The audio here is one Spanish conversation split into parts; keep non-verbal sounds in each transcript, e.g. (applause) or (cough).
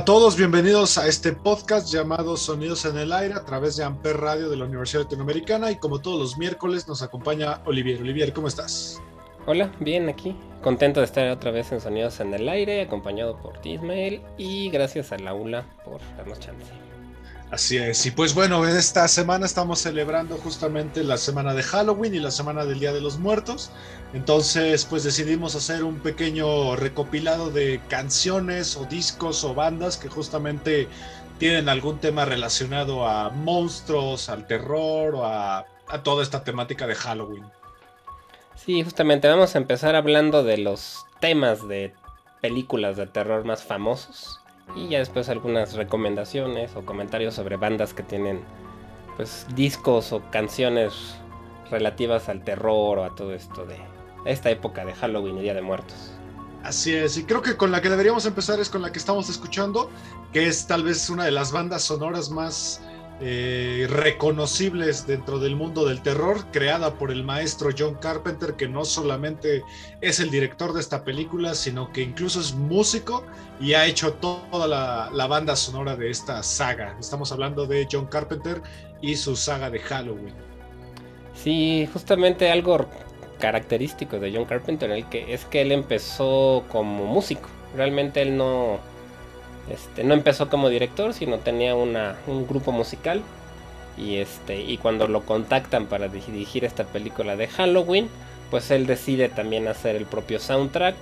A todos, bienvenidos a este podcast llamado Sonidos en el Aire a través de Amper Radio de la Universidad Latinoamericana y como todos los miércoles nos acompaña Olivier. Olivier, ¿cómo estás? Hola, bien aquí. Contento de estar otra vez en Sonidos en el Aire, acompañado por ti, Ismael, y gracias a Laula por darnos chance. Así es, y pues bueno, en esta semana estamos celebrando justamente la semana de Halloween y la semana del Día de los Muertos. Entonces, pues decidimos hacer un pequeño recopilado de canciones o discos o bandas que justamente tienen algún tema relacionado a monstruos, al terror o a, a toda esta temática de Halloween. Sí, justamente vamos a empezar hablando de los temas de películas de terror más famosos y ya después algunas recomendaciones o comentarios sobre bandas que tienen pues discos o canciones relativas al terror o a todo esto de esta época de Halloween y Día de Muertos. Así es, y creo que con la que deberíamos empezar es con la que estamos escuchando, que es tal vez una de las bandas sonoras más eh, reconocibles dentro del mundo del terror, creada por el maestro John Carpenter, que no solamente es el director de esta película, sino que incluso es músico y ha hecho toda la, banda sonora de esta saga. Estamos hablando de John Carpenter y su saga de Halloween. Sí, justamente algo característico de John Carpenter el que, es que él empezó como músico. Realmente él no, este, no empezó como director, sino tenía una, un grupo musical. Y, este, y cuando lo contactan para dirigir esta película de Halloween, pues él decide también hacer el propio soundtrack,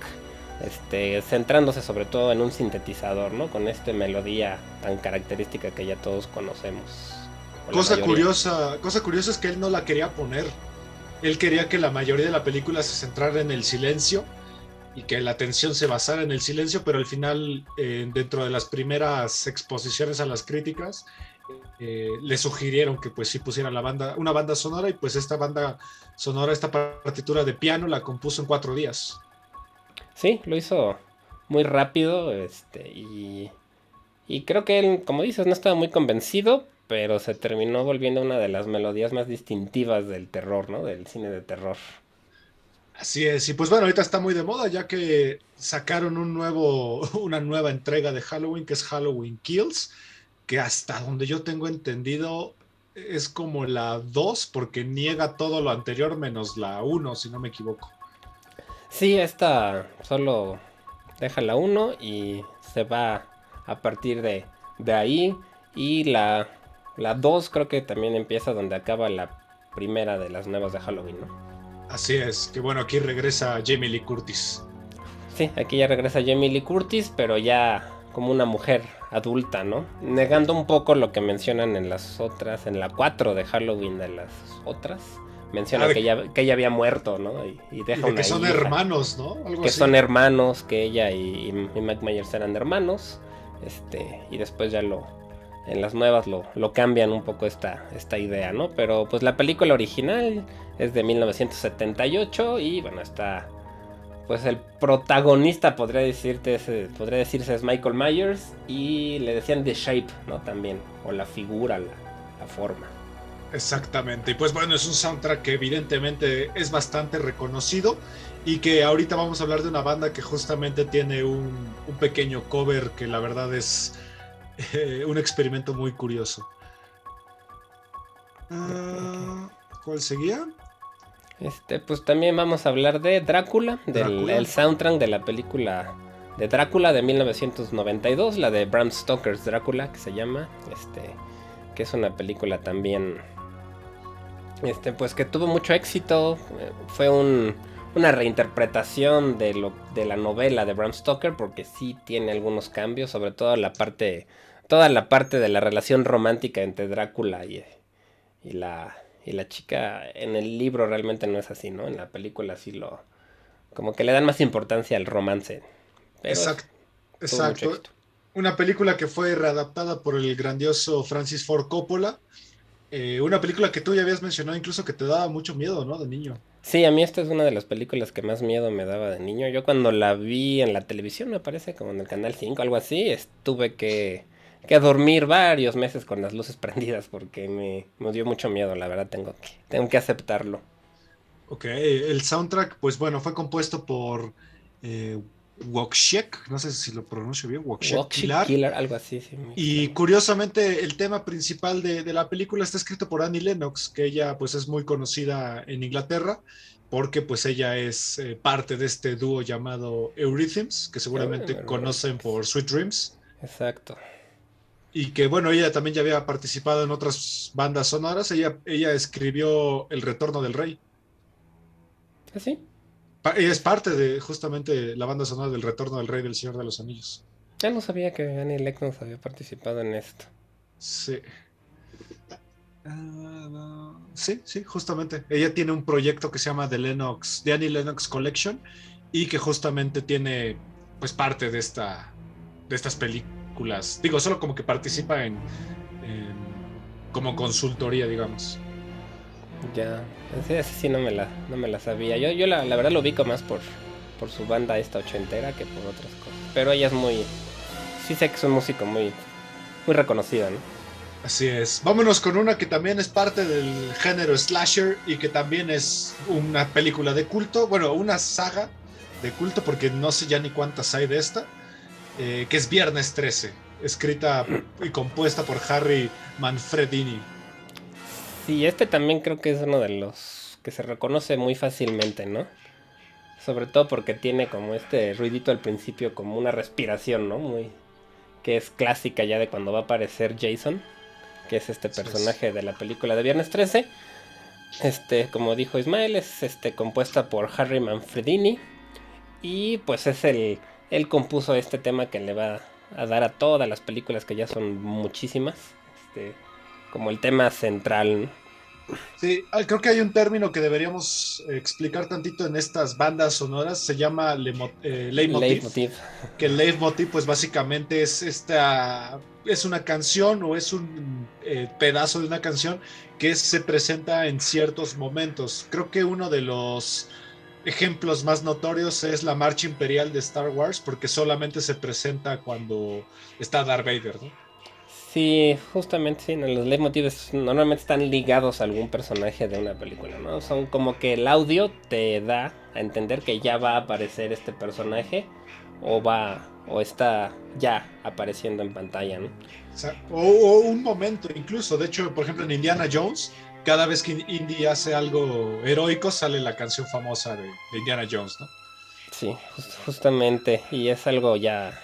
este, centrándose sobre todo en un sintetizador, ¿no? Con esta melodía tan característica que ya todos conocemos. Cosa curiosa, cosa curiosa es que él no la quería poner. Él quería que la mayoría de la película se centrara en el silencio y que la atención se basara en el silencio, pero al final, eh, dentro de las primeras exposiciones a las críticas, eh, le sugirieron que pues sí pusiera la banda, una banda sonora y pues esta banda sonora, esta partitura de piano la compuso en cuatro días. Sí, lo hizo muy rápido este, y, y creo que él, como dices, no estaba muy convencido, pero se terminó volviendo una de las melodías más distintivas del terror, ¿no? Del cine de terror. Así es, y pues bueno, ahorita está muy de moda ya que sacaron un nuevo, (laughs) una nueva entrega de Halloween que es Halloween Kills, que hasta donde yo tengo entendido es como la 2 porque niega todo lo anterior menos la 1, si no me equivoco. Sí, esta solo deja la 1 y se va a partir de, de ahí. Y la, la 2 creo que también empieza donde acaba la primera de las nuevas de Halloween, ¿no? Así es, que bueno, aquí regresa Jamie Lee Curtis. Sí, aquí ya regresa Jamie Lee Curtis, pero ya como una mujer adulta, ¿no? Negando un poco lo que mencionan en las otras, en la 4 de Halloween de las otras. Menciona ah, de... que, ella, que ella había muerto, ¿no? Y, y deja y de que son hija, hermanos, ¿no? Algo que así. son hermanos, que ella y, y Mike Myers eran hermanos. Este, y después ya lo, en las nuevas lo, lo, cambian un poco esta, esta idea, ¿no? Pero pues la película original es de 1978 y bueno, está... Pues el protagonista podría, decirte, podría decirse es Michael Myers y le decían The Shape, ¿no? También, o la figura, la, la forma. Exactamente, y pues bueno, es un soundtrack que evidentemente es bastante reconocido y que ahorita vamos a hablar de una banda que justamente tiene un, un pequeño cover que la verdad es eh, un experimento muy curioso. Uh, ¿Cuál seguía? Este, pues también vamos a hablar de Drácula, del Drácula. el soundtrack de la película de Drácula de 1992, la de Bram Stoker's Drácula, que se llama, este, que es una película también, este, pues que tuvo mucho éxito, fue un, una reinterpretación de, lo, de la novela de Bram Stoker, porque sí tiene algunos cambios, sobre todo la parte, toda la parte de la relación romántica entre Drácula y, y, la, y la chica. En el libro realmente no es así, ¿no? En la película sí lo... Como que le dan más importancia al romance. exacto. Exacto. Una película que fue readaptada por el grandioso Francis Ford Coppola. Eh, una película que tú ya habías mencionado incluso que te daba mucho miedo, ¿no? De niño. Sí, a mí esta es una de las películas que más miedo me daba de niño. Yo cuando la vi en la televisión, me parece, como en el Canal 5, algo así, estuve que, que dormir varios meses con las luces (laughs) prendidas porque me, me, dio mucho miedo, la verdad, tengo que, tengo que aceptarlo. Ok, el soundtrack, pues bueno, fue compuesto por eh, Wokshek, no sé si lo pronuncio bien, Wokshek Killer. algo así. Sí, y curiosamente el tema principal de, de, la película está escrito por Annie Lennox, que ella pues es muy conocida en Inglaterra, porque pues ella es eh, parte de este dúo llamado Eurythms, que seguramente conocen por Sweet Dreams. Exacto. Y que bueno, ella también ya había participado en otras bandas sonoras, ella, ella escribió El Retorno del Rey. ¿Ah, sí? Ella es parte de justamente la banda sonora del Retorno del Rey del Señor de los Anillos. Ya no sabía que Annie Lennox había participado en esto. Sí. Uh, sí, sí, justamente. Ella tiene un proyecto que se llama The Lennox, The Annie Lennox Collection y que justamente tiene pues parte de esta de estas películas. Digo, solo como que participa en, en como consultoría, digamos. Ya, así, sí no me la, no me la sabía. Yo, yo la, la, verdad lo ubico más por, por su banda esta ochentera que por otras cosas. Pero ella es muy... Sí sé que es un músico muy, muy reconocido, ¿no? Así es. Vámonos con una que también es parte del género slasher y que también es una película de culto. Bueno, una saga de culto porque no sé ya ni cuántas hay de esta. Eh, que es Viernes 13. Escrita y compuesta por Harry Manfredini. Sí, este también creo que es uno de los que se reconoce muy fácilmente, ¿no? Sobre todo porque tiene como este ruidito al principio, como una respiración, ¿no? Muy. que es clásica ya de cuando va a aparecer Jason, que es este personaje de la película de Viernes 13. Este, como dijo Ismael, es este compuesta por Harry Manfredini. Y pues es el. Él compuso este tema que le va a dar a todas las películas que ya son muchísimas. Este como el tema central. Sí, creo que hay un término que deberíamos explicar tantito en estas bandas sonoras, se llama eh, leitmotiv, Que el leitmotiv pues básicamente es esta, es una canción o es un eh, pedazo de una canción que se presenta en ciertos momentos. Creo que uno de los ejemplos más notorios es la marcha imperial de Star Wars, porque solamente se presenta cuando está Darth Vader, ¿no? Sí, justamente sí, los leitmotivs normalmente están ligados a algún personaje de una película, ¿no? Son como que el audio te da a entender que ya va a aparecer este personaje o va o está ya apareciendo en pantalla, ¿no? O, un momento incluso, de hecho, por ejemplo en Indiana Jones, cada vez que Indy hace algo heroico sale la canción famosa de, Indiana Jones, ¿no? Sí, justamente, y es algo ya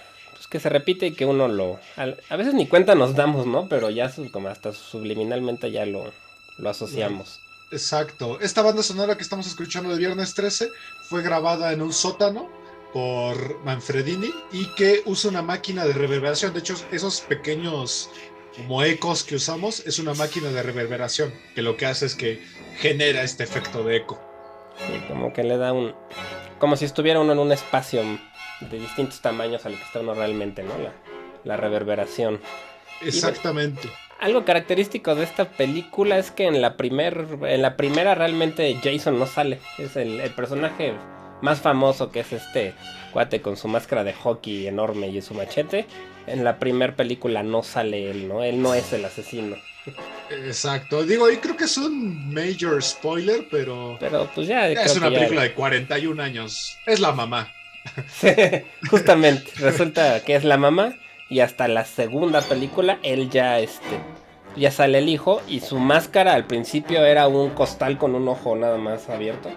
que se repite y que uno lo... A, veces ni cuenta nos damos, ¿no? Pero ya como hasta subliminalmente ya lo, lo asociamos. Exacto. Esta banda sonora que estamos escuchando de Viernes 13 fue grabada en un sótano por Manfredini y que usa una máquina de reverberación. De hecho, esos pequeños como ecos que usamos es una máquina de reverberación que lo que hace es que genera este efecto de eco. Sí, como que le da un... Como si estuviera uno en un espacio de distintos tamaños a lo que está uno realmente, ¿no? La, la reverberación. Exactamente. algo característico de esta película es que en la, primer, en la primera realmente Jason no sale. Es el, el personaje más famoso que es este cuate con su máscara de hockey enorme y su machete. En la primera película no sale él, ¿no? Él no es el asesino. Exacto, digo, y creo que es un major spoiler, pero. Pero pues ya. es una película de 41 años. Es la mamá. justamente, resulta que es la mamá y hasta la segunda película él ya este ya sale el hijo y su máscara al principio era un costal con un ojo nada más abierto.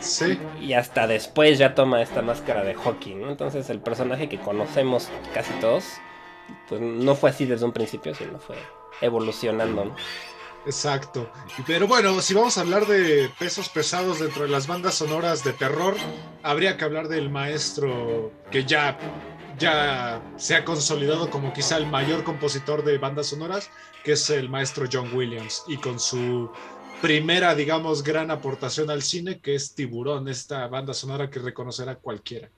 Sí. Y hasta después ya toma esta máscara de hockey, ¿no? Entonces el personaje que conocemos casi todos, pues no fue así desde un principio, sino fue evolucionando, Exacto. Pero bueno, si vamos a hablar de pesos pesados dentro de las bandas sonoras de terror, habría que hablar del maestro que ya, ya se ha consolidado como quizá el mayor compositor de bandas sonoras, que es el maestro John Williams, y con su primera, digamos, gran aportación al cine, que es Tiburón, esta banda sonora que reconocerá cualquiera.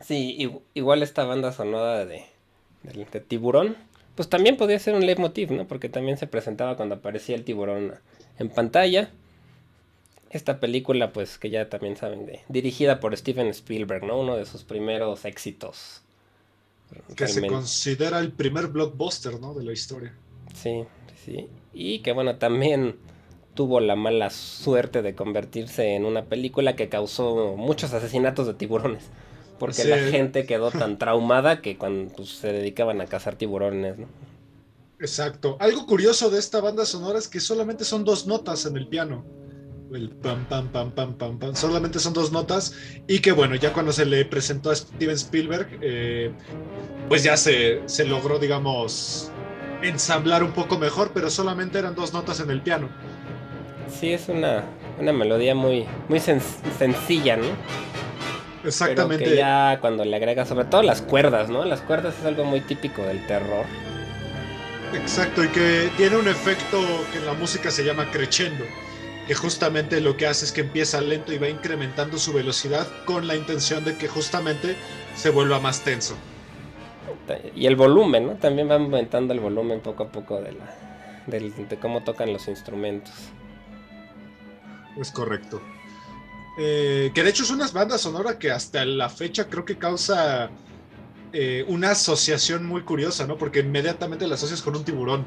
Sí, igual esta banda sonora de, de Tiburón pues también podía ser un leitmotiv, ¿no? Porque también se presentaba cuando aparecía el tiburón en pantalla. Esta película, pues que ya también saben, de, dirigida por Steven Spielberg, ¿no? Uno de sus primeros éxitos. Que se considera el primer blockbuster, ¿no? De la historia. Sí, sí. Y que bueno, también tuvo la mala suerte de convertirse en una película que causó muchos asesinatos de tiburones. Porque la gente quedó tan traumada que cuando pues, se dedicaban a cazar tiburones, ¿no? Exacto. Algo curioso de esta banda sonora es que solamente son dos notas en el piano. El pam, pam, pam, pam, pam, pam. Solamente son dos notas. Y que bueno, ya cuando se le presentó a Steven Spielberg, eh, pues ya se, se logró, digamos, ensamblar un poco mejor, pero solamente eran dos notas en el piano. Sí, es una, una melodía muy, muy sencilla, ¿no? Exactamente. que ya cuando le agrega, sobre todo las cuerdas, ¿no? Las cuerdas es algo muy típico del terror. Exacto, y que tiene un efecto que en la música se llama crescendo, que justamente lo que hace es que empieza lento y va incrementando su velocidad con la intención de que justamente se vuelva más tenso. Y el volumen, ¿no? También va aumentando el volumen poco a poco de, la, de cómo tocan los instrumentos. Es correcto. Eh, que de hecho es una banda sonora que hasta la fecha creo que causa eh, una asociación muy curiosa, ¿no? Porque inmediatamente la asocias con un tiburón.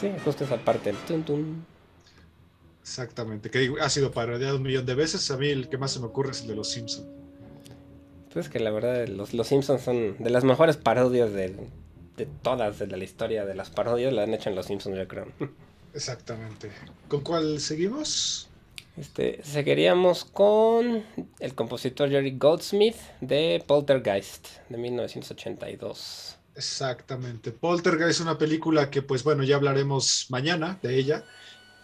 Sí, justo esa parte, el tun, Exactamente, que ha sido parodiado un millón de veces. A mí el que más se me ocurre es el de Los Simpsons. Pues que la verdad, los, los Simpsons son de las mejores parodias de, de todas de la historia de las parodias, la han hecho en Los Simpsons, yo creo. Exactamente. ¿Con cuál seguimos? Este, seguiríamos con el compositor Jerry Goldsmith de Poltergeist de 1982. Exactamente. Poltergeist es una película que, pues bueno, ya hablaremos mañana de ella.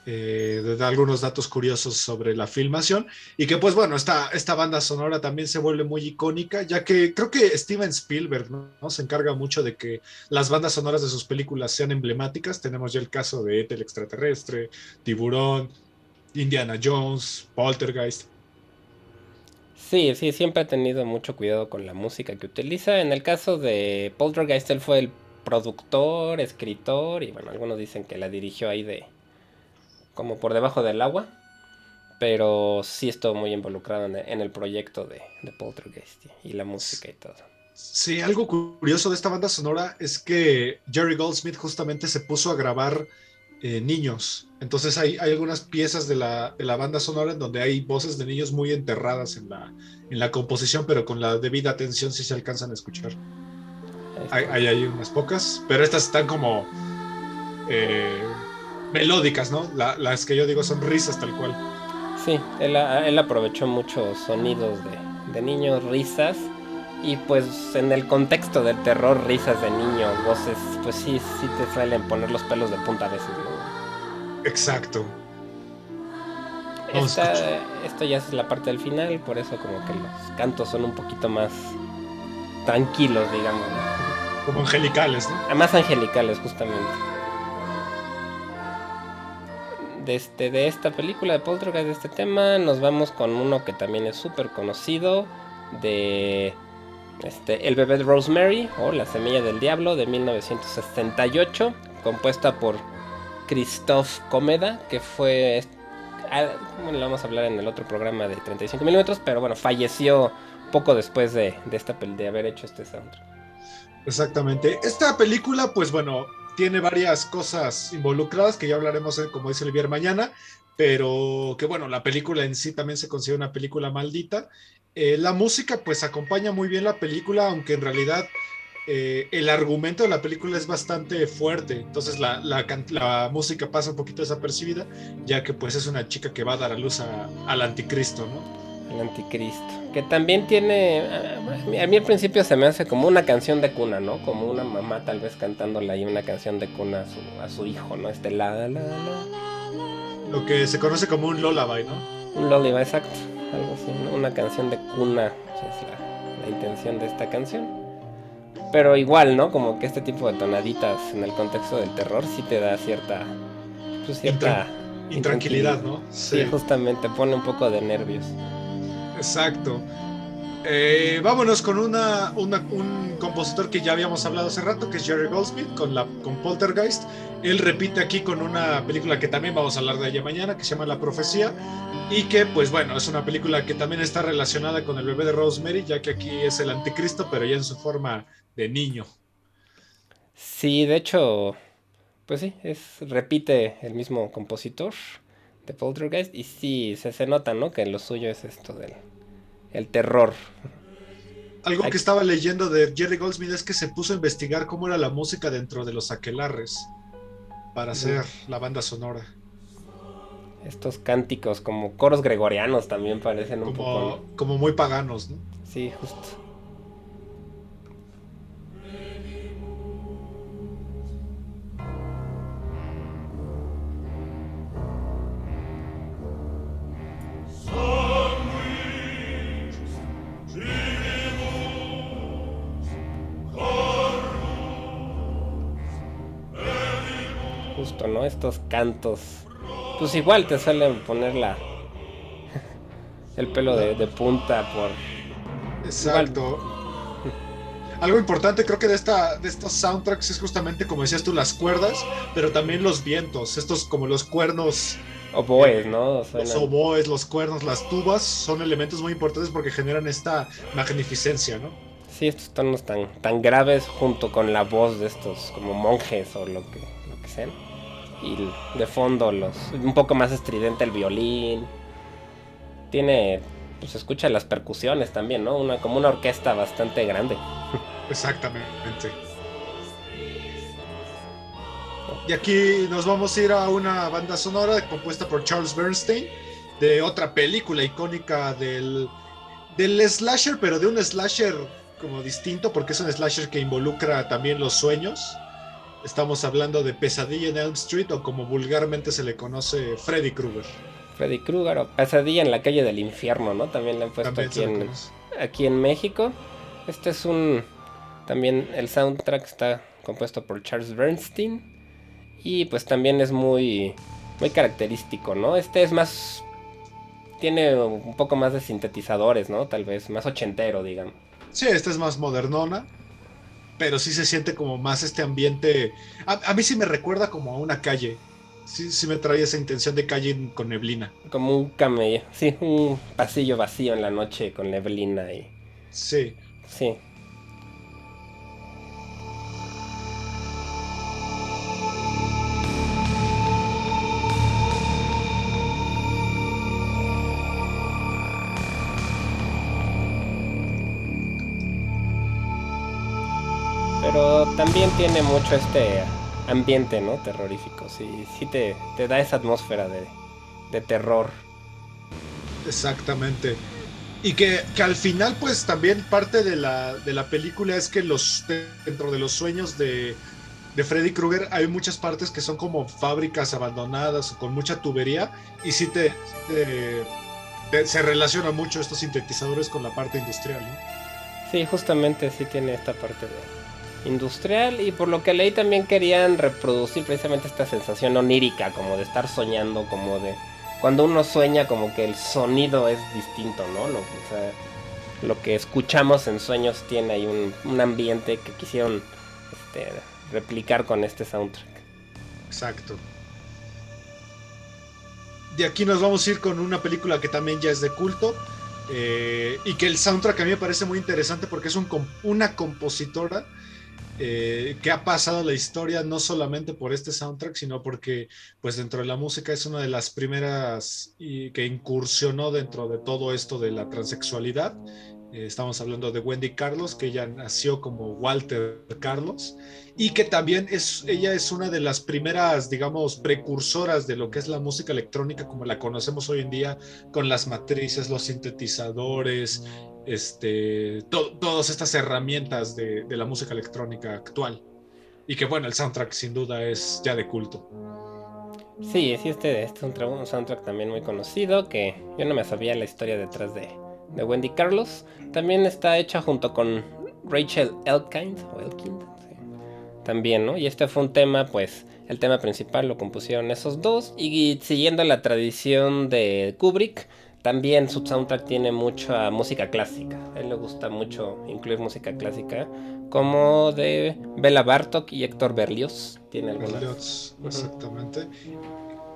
Eh, algunos datos curiosos sobre la filmación y que pues bueno, esta, esta banda sonora también se vuelve muy icónica, ya que creo que Steven Spielberg ¿no? se encarga mucho de que las bandas sonoras de sus películas sean emblemáticas. Tenemos ya el caso de Ethel extraterrestre, Tiburón, Indiana Jones, Poltergeist. Sí, sí, siempre ha tenido mucho cuidado con la música que utiliza. En el caso de Poltergeist, él fue el productor, escritor, y bueno, algunos dicen que la dirigió ahí de. Como por debajo del agua. Pero sí estuvo muy involucrado en el, proyecto de, de Poltergeist y la música y todo. Sí, algo curioso de esta banda sonora es que Jerry Goldsmith justamente se puso a grabar eh, niños. Entonces hay, hay algunas piezas de la, de la, banda sonora en donde hay voces de niños muy enterradas en la, en la composición, pero con la debida atención si se alcanzan a escuchar. Hay, hay, unas pocas, pero estas están como eh, melódicas, ¿no? las que yo digo son risas tal cual. Sí, él, él aprovechó muchos sonidos de, de niños, risas y pues en el contexto del terror, risas de niños, voces, pues sí, sí te suelen poner los pelos de punta a veces, ¿no? Exacto. esto ya es la parte del final, por eso como que los cantos son un poquito más tranquilos, digamos. Como angelicales, ¿no? Ah, más angelicales, justamente. De, este, de esta película de Poltergeist, de este tema, nos vamos con uno que también es súper conocido, de este, El bebé de Rosemary o La semilla del diablo de 1968, compuesta por Christophe Comeda, que fue... Ah, bueno, lo vamos a hablar en el otro programa de 35 milímetros, pero bueno, falleció poco después de, de, esta, de haber hecho este soundtrack. Exactamente. Esta película, pues bueno, tiene varias cosas involucradas que ya hablaremos, eh, como dice Olivier, mañana, pero que bueno, la película en sí también se considera una película maldita eh, la música pues acompaña muy bien la película, aunque en realidad eh, el argumento de la película es bastante fuerte, entonces la, música pasa un poquito desapercibida, ya que pues es una chica que va a dar a luz al anticristo, ¿no? El anticristo. Que también tiene. A mí al principio se me hace como una canción de cuna, ¿no? Como una mamá tal vez cantándole ahí una canción de cuna a su, a su hijo, ¿no? Este la la la. Lo que se conoce como un lullaby, ¿no? Un lullaby, exacto. Algo así, ¿no? Una canción de cuna. Es la, la intención de esta canción. Pero igual, ¿no? Como que este tipo de tonaditas en el contexto del terror sí te da cierta. Pues cierta. Intranquilidad, ¿no? Sí. sí, justamente pone un poco de nervios. Exacto. Eh, vámonos con un compositor que ya habíamos hablado hace rato, que es Jerry Goldsmith, con, la, con Poltergeist. Él repite aquí con una película que también vamos a hablar de ella mañana, que se llama La Profecía, y que, pues bueno, es una película que también está relacionada con el bebé de Rosemary, ya que aquí es el anticristo, pero ya en su forma de niño. Sí, de hecho, pues sí, es, repite el mismo compositor de Poltergeist, y sí, se, se nota, ¿no? Que lo suyo es esto del el terror. Algo que estaba leyendo de Jerry Goldsmith es que se puso a investigar cómo era la música dentro de los aquelarres para hacer la banda sonora. Estos cánticos como coros gregorianos también parecen un poco. Como muy paganos, ¿no? Sí, justo. ¿No? Estos cantos. Pues igual te suelen poner la. (laughs) el pelo de, punta por. Exacto. Algo importante creo que de esta de estos soundtracks es justamente como decías tú las cuerdas, pero también los vientos, estos como los cuernos oboes, ¿no? los oboes, los cuernos, las tubas son elementos muy importantes porque generan esta magnificencia, ¿no? Sí, estos tonos tan, tan graves junto con la voz de estos como monjes o lo que, lo que sean y de fondo los un poco más estridente el violín. Tiene pues escucha las percusiones también, ¿no? Una como una orquesta bastante grande. Exactamente. Y aquí nos vamos a ir a una banda sonora compuesta por Charles Bernstein de otra película icónica del del slasher, pero de un slasher como distinto porque es un slasher que involucra también los sueños Estamos hablando de Pesadilla en Elm Street o como vulgarmente se le conoce Freddy Krueger. Freddy Krueger o Pesadilla en la calle del infierno, ¿no? También le han puesto aquí en, aquí en México. Este es un... También el soundtrack está compuesto por Charles Bernstein. Y pues también es muy, muy característico, ¿no? Este es más... Tiene un poco más de sintetizadores, ¿no? Tal vez más ochentero, digamos. Sí, este es más modernona pero sí se siente como más este ambiente. A, mí sí me recuerda como a una calle. Sí, sí me trae esa intención de calle con neblina. Como un camello, sí, un pasillo vacío en la noche con neblina y. Sí. Sí. Tiene mucho este ambiente, ¿no? Terrorífico. Sí, sí te, da esa atmósfera de, terror. Exactamente. Y que, al final, pues también parte de la, de la película es que los dentro de los sueños de, de Freddy Krueger hay muchas partes que son como fábricas abandonadas o con mucha tubería. Y sí te, se relaciona mucho estos sintetizadores con la parte industrial, ¿no? Sí, justamente sí tiene esta parte de, industrial y por lo que leí también querían reproducir precisamente esta sensación onírica, como de estar soñando, como de cuando uno sueña como que el sonido es distinto, ¿no? Lo, lo que escuchamos en sueños tiene ahí un, ambiente que quisieron este, replicar con este soundtrack. Exacto. De aquí nos vamos a ir con una película que también ya es de culto. Eh, y que el soundtrack a mí me parece muy interesante porque es un, una compositora eh, que ha pasado la historia no solamente por este soundtrack, sino porque pues dentro de la música es una de las primeras que incursionó dentro de todo esto de la transexualidad. Eh, estamos hablando de Wendy Carlos, que ella nació como Walter Carlos y que también es, ella es una de las primeras, digamos, precursoras de lo que es la música electrónica como la conocemos hoy en día, con las matrices, los sintetizadores, este, todas estas herramientas de, de la música electrónica actual. Y que bueno, el soundtrack sin duda es ya de culto. Sí, sí, este, es un, soundtrack también muy conocido, que yo no me sabía la historia detrás de, de Wendy Carlos. También está hecha junto con Rachel Elkind, también, ¿no? Y este fue un tema, pues, el tema principal lo compusieron esos dos. Y siguiendo la tradición de Kubrick, también su soundtrack tiene mucha música clásica. A él le gusta mucho incluir música clásica, como de Bela Bartok y Héctor Berlioz. Tiene algunas. Berlioz, exactamente.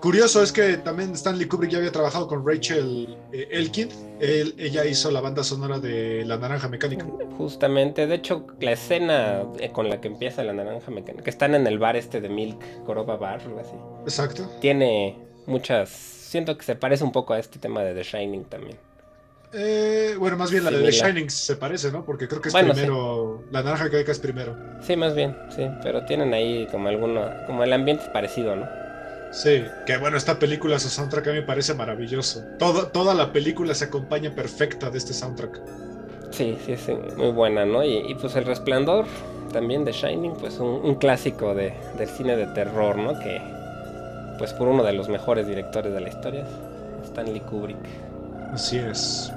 Curioso es que también Stanley Kubrick ya había trabajado con Rachel eh, Elkin. ella hizo la banda sonora de La Naranja Mecánica. Justamente, de hecho, la escena eh, con la que empieza La Naranja Mecánica, que están en el bar este de Milk, Coroba Bar, algo así. Exacto. Tiene muchas. Siento que se parece un poco a este tema de The Shining también. Eh, bueno, más bien la de The Shining se parece, ¿no? Porque creo que es primero. La naranja mecánica es primero. Sí, más bien, sí. Pero tienen ahí como alguno. Como el ambiente es parecido, ¿no? Sí, que bueno, esta película, su soundtrack a mí me parece maravilloso. Todo, toda la película se acompaña perfecta de este soundtrack. Sí, sí, sí, muy buena, ¿no? Y, pues El Resplandor, también de Shining, pues un, clásico de, del cine de terror, ¿no? Que, pues por uno de los mejores directores de la historia, Stanley Kubrick. Así es.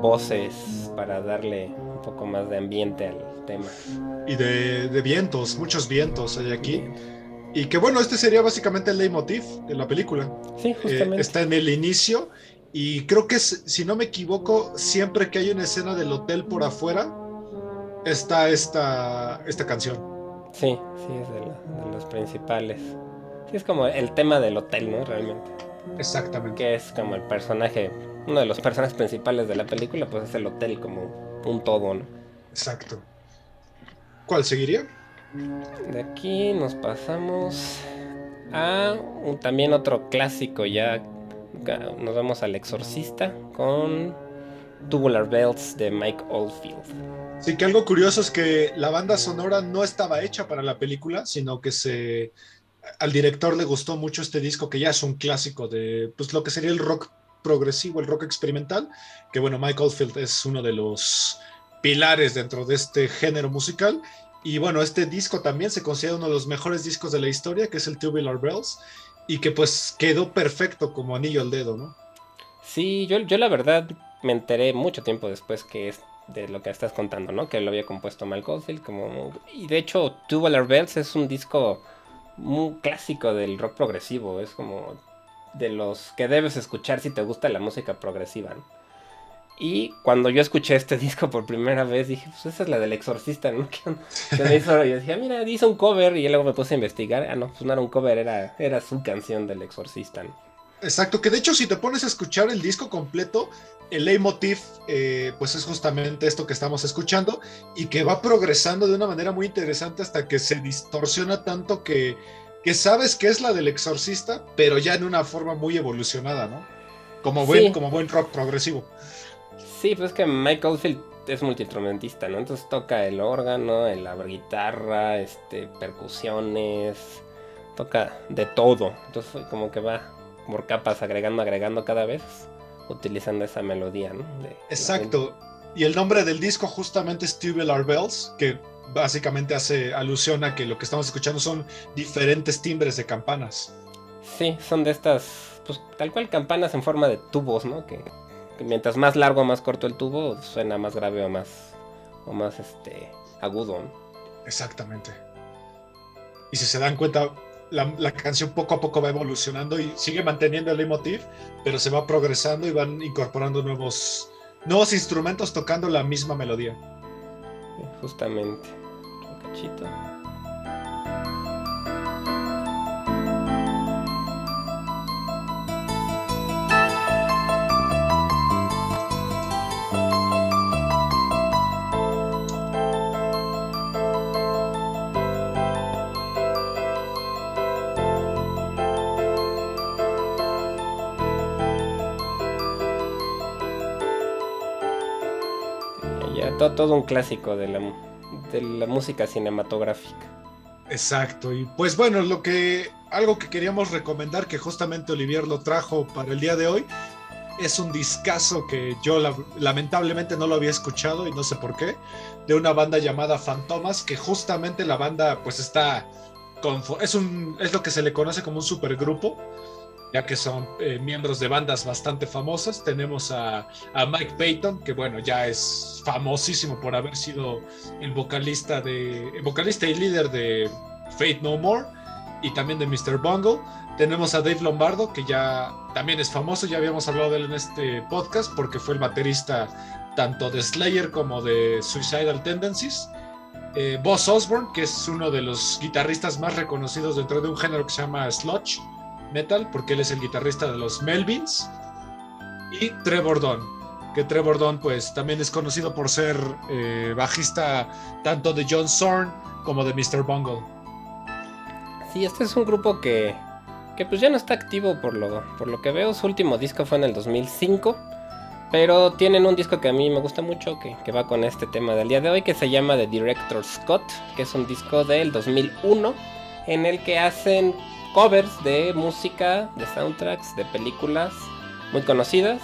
voces para darle un poco más de ambiente al tema. Y de, vientos, muchos vientos hay aquí. Y que bueno, este sería básicamente el leitmotiv de la película. Sí, justamente. Eh, está en el inicio y creo que si no me equivoco, siempre que hay una escena del hotel por afuera, está esta, esta canción. Sí, sí, es de, de los principales. Sí, es como el tema del hotel, ¿no? Realmente. Exactamente. Que es como el personaje uno de los personajes principales de la película, pues es el hotel como un todo, ¿no? Exacto. ¿Cuál seguiría? De aquí nos pasamos a también otro clásico ya. Nos vamos al exorcista con Tubular Bells de Mike Oldfield. Sí, que algo curioso es que la banda sonora no estaba hecha para la película, sino que se al director le gustó mucho este disco que ya es un clásico de pues lo que sería el rock progresivo, el rock experimental, que bueno, Mike Oldfield es uno de los pilares dentro de este género musical. Y bueno, este disco también se considera uno de los mejores discos de la historia, que es el Tubular Bells, y que pues quedó perfecto como anillo al dedo, ¿no? Sí, yo, yo la verdad me enteré mucho tiempo después que es de lo que estás contando, ¿no? Que lo había compuesto Mike Oldfield, como... Y de hecho, Tubular Bells es un disco muy clásico del rock progresivo, es como de los que debes escuchar si te gusta la música progresiva. Y cuando yo escuché este (laughs) disco por primera vez, dije, pues esa es la del exorcista, ¿no? (laughs) Me hizo, yo decía, mira, hizo un cover y luego me puse a investigar. Ah, no, pues no era un cover, era, era su canción del exorcista. Exacto, que de hecho si te pones a escuchar el disco completo, el leitmotiv eh, pues es justamente esto que estamos escuchando y que va progresando de una manera muy interesante hasta que se distorsiona tanto que que sabes que es la del exorcista, pero ya en una forma muy evolucionada, ¿no? Como buen, como buen rock progresivo. Sí, pues es que Michael Field es multiinstrumentista, ¿no? Entonces toca el órgano, la guitarra, este, percusiones, toca de todo. Entonces como que va por capas agregando, agregando cada vez, utilizando esa melodía, ¿no? Exacto. Y el nombre del disco justamente es Tubular Bells, que básicamente hace alusión a que lo que estamos escuchando son diferentes timbres de campanas. Sí, son de estas, pues tal cual campanas en forma de tubos, ¿no? Que, mientras más largo o más corto el tubo, suena más grave o más, o más este, agudo. Exactamente. Y si se dan cuenta, la, la, canción poco a poco va evolucionando y sigue manteniendo el leitmotiv, pero se va progresando y van incorporando nuevos, nuevos instrumentos tocando la misma melodía. Justamente. Chito. ya todo, todo un clásico de la de la música cinematográfica. Exacto, y pues bueno, lo que algo que queríamos recomendar que justamente Olivier lo trajo para el día de hoy es un discazo que yo lamentablemente no lo había escuchado y no sé por qué, de una banda llamada Fantomas, que justamente la banda pues está es un es lo que se le conoce como un supergrupo ya que son eh, miembros de bandas bastante famosas. Tenemos a, Mike Payton, que bueno, ya es famosísimo por haber sido el vocalista, de, vocalista y líder de Fate No More y también de Mr. Bungle. Tenemos a Dave Lombardo, que ya también es famoso, ya habíamos hablado de él en este podcast porque fue el baterista tanto de Slayer como de Suicidal Tendencies. Eh, Boss Osborne, que es uno de los guitarristas más reconocidos dentro de un género que se llama sludge metal, porque él es el guitarrista de los Melvins. Y Trevor Don, que Trevor Don pues también es conocido por ser eh, bajista tanto de John Zorn como de Mr. Bungle. Sí, este es un grupo que, que pues ya no está activo por lo, por lo que veo. Su último disco fue en el 2005. Pero tienen un disco que a mí me gusta mucho, que, que, va con este tema del día de hoy, que se llama The Director Scott, que es un disco del 2001, en el que hacen covers de música, de soundtracks, de películas muy conocidas.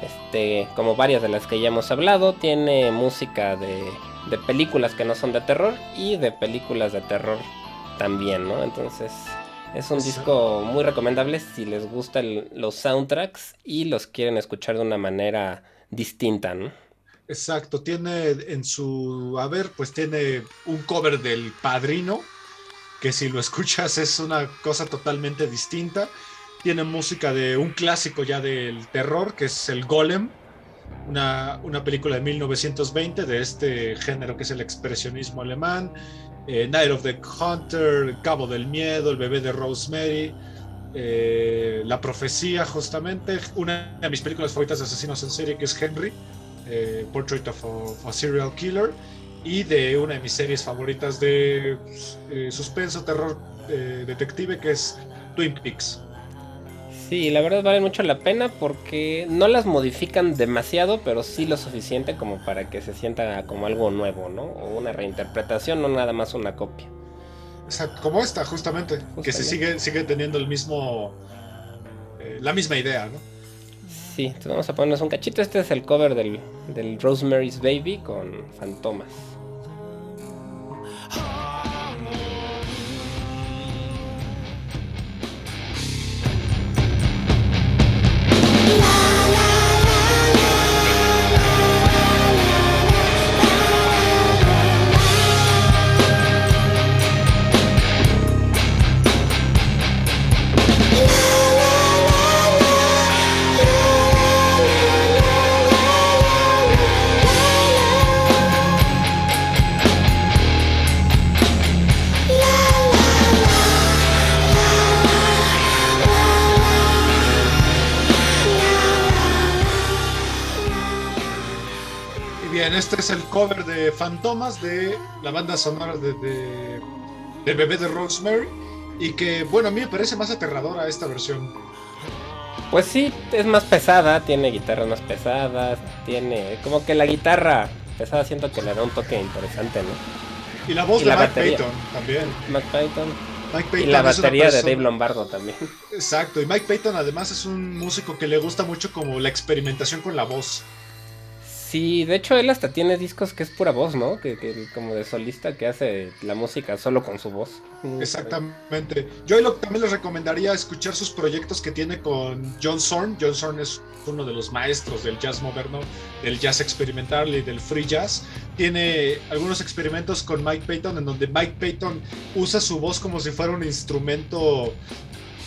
Este, como varias de las que ya hemos hablado, tiene música de, de películas que no son de terror y de películas de terror también, ¿no? Entonces, es un disco muy recomendable si les gustan los soundtracks y los quieren escuchar de una manera distinta, ¿no? Exacto, tiene en su haber, pues tiene un cover del Padrino, que si lo (laughs) escuchas es una cosa totalmente distinta. Tiene música de un clásico ya del terror, que es el Golem, una, película de 1920 de este género que es el expresionismo alemán. Eh, Night of the Hunter, Cabo del Miedo, El bebé de Rosemary, eh, La profecía justamente, una de mis películas favoritas de asesinos en serie que es Henry, eh, Portrait of a Serial Killer y de una de mis series favoritas de eh, suspenso, terror, eh, detective, que es Twin Peaks. Sí, la verdad vale mucho la pena porque no las modifican demasiado, pero sí lo suficiente como para que se sienta como algo nuevo, ¿no? O una reinterpretación, no nada más una copia. Exacto, como esta, justamente, que se sigue, sigue teniendo el mismo, eh, la misma idea, ¿no? Sí, entonces vamos a ponernos un cachito. Este es el cover del, del Rosemary's Baby con Fantomas. heart. Este es el cover de Fantomas de la banda sonora de, de, Bebé de Rosemary. Y que, bueno, a mí me parece más aterradora esta versión. Pues sí, es más pesada, tiene guitarras más pesadas, tiene como que la guitarra pesada siento que le da un toque interesante, ¿no? Y la voz de Mike Payton también. Mike Payton. Mike Payton. Y la batería de Dave Lombardo también. Exacto, y Mike Payton además es un músico que le gusta mucho como la experimentación con la voz. Sí, de hecho él hasta tiene discos que es pura voz, ¿no? Que, como de solista que hace la música solo con su voz. Exactamente. Yo también les recomendaría escuchar sus proyectos que tiene con John Zorn. John Zorn es uno de los maestros del jazz moderno, del jazz experimental y del free jazz. Tiene algunos experimentos con Mike Payton en donde Mike Payton usa su voz como si fuera un instrumento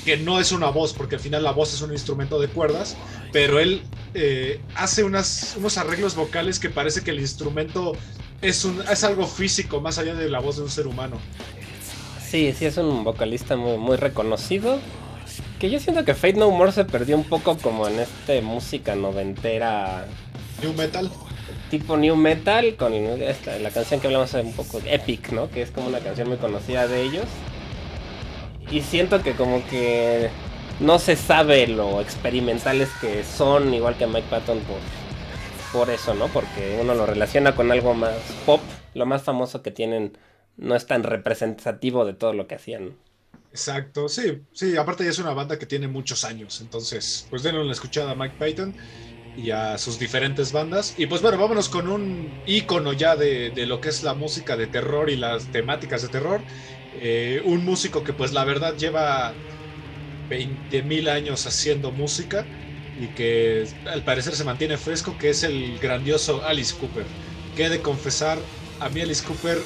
que no es una voz, porque al final la voz es un instrumento de cuerdas, pero él eh, hace unas, unos arreglos vocales que parece que el instrumento es, un, es algo físico, más allá de la voz de un ser humano. Sí, sí, es un vocalista muy, muy reconocido. Que yo siento que Fate No More se perdió un poco como en este música noventera. New Metal. Tipo New Metal, con la canción que hablamos un poco, Epic, ¿no? Que es como una canción muy conocida de ellos. Y siento que como que no se sabe lo experimentales que son, igual que Mike Patton, por, por eso, ¿no? Porque uno lo relaciona con algo más pop, lo más famoso que tienen no es tan representativo de todo lo que hacían. Exacto, sí, sí, aparte ya es una banda que tiene muchos años, entonces pues denle una escuchada a Mike Python y a sus diferentes bandas. Y pues bueno, vámonos con un ícono ya de, de lo que es la música de terror y las temáticas de terror. Eh, un músico que pues la verdad lleva 20 mil años haciendo música y que al parecer se mantiene fresco, que es el grandioso Alice Cooper. Que he de confesar, a mí Alice Cooper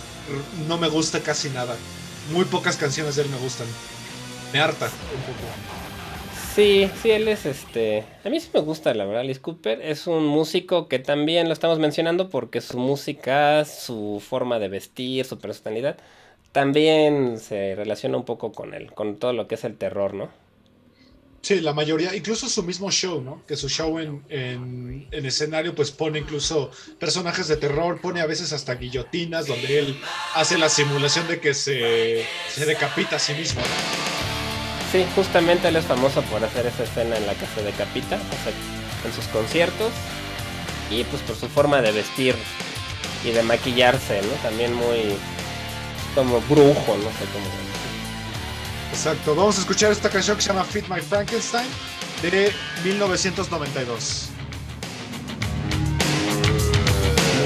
no me gusta casi nada. Muy pocas canciones de él me gustan. Me harta un poco. Sí, sí, él es este. A mí sí me gusta, la verdad. Alice Cooper es un músico que también lo estamos mencionando porque su música, su forma de vestir, su personalidad, también se relaciona un poco con él, con todo lo que es el terror, ¿no? Sí, la mayoría, incluso su mismo show, ¿no? Que su show en, en, escenario pues pone incluso personajes de terror, pone a veces hasta guillotinas donde él hace la simulación de que se, se decapita a sí mismo. Sí, justamente él es famoso por hacer esa escena en la que se decapita, o sea, en sus conciertos y pues por su forma de vestir y de maquillarse, ¿no? También muy como brujo, no sé cómo Exacto, vamos a escuchar esta canción que se llama Fit My Frankenstein de 1992.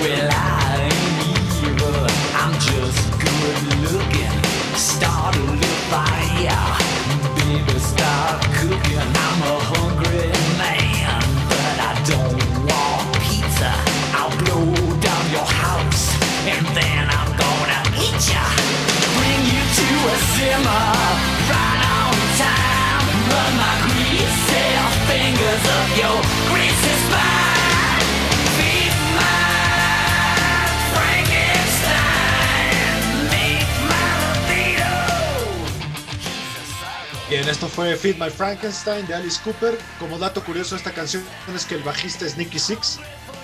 Well, I ain't evil, I'm just good looking. Start a little fire, baby, start cooking. I'm a hungry Bien, esto fue Feed My Frankenstein de Alice Cooper. Como dato curioso, esta canción es que el bajista es Nicky Six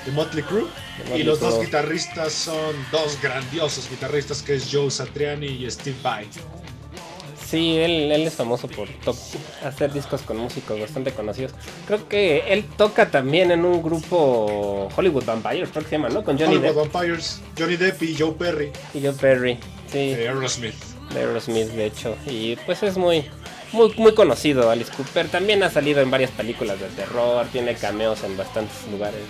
de Motley Crue y los dos guitarristas son dos grandiosos guitarristas que es Joe Satriani y Steve Vai. Sí, él, es famoso por hacer discos con músicos bastante conocidos. Creo que él toca también en un grupo Hollywood Vampires, creo que se llama, ¿no? Con Johnny Hollywood Vampires, Johnny Depp y Joe Perry. Y Joe Perry, sí. De Aerosmith. De Aerosmith, de hecho. Y pues es muy, muy, muy conocido Alice Cooper. También ha salido en varias películas de terror, tiene cameos en bastantes lugares.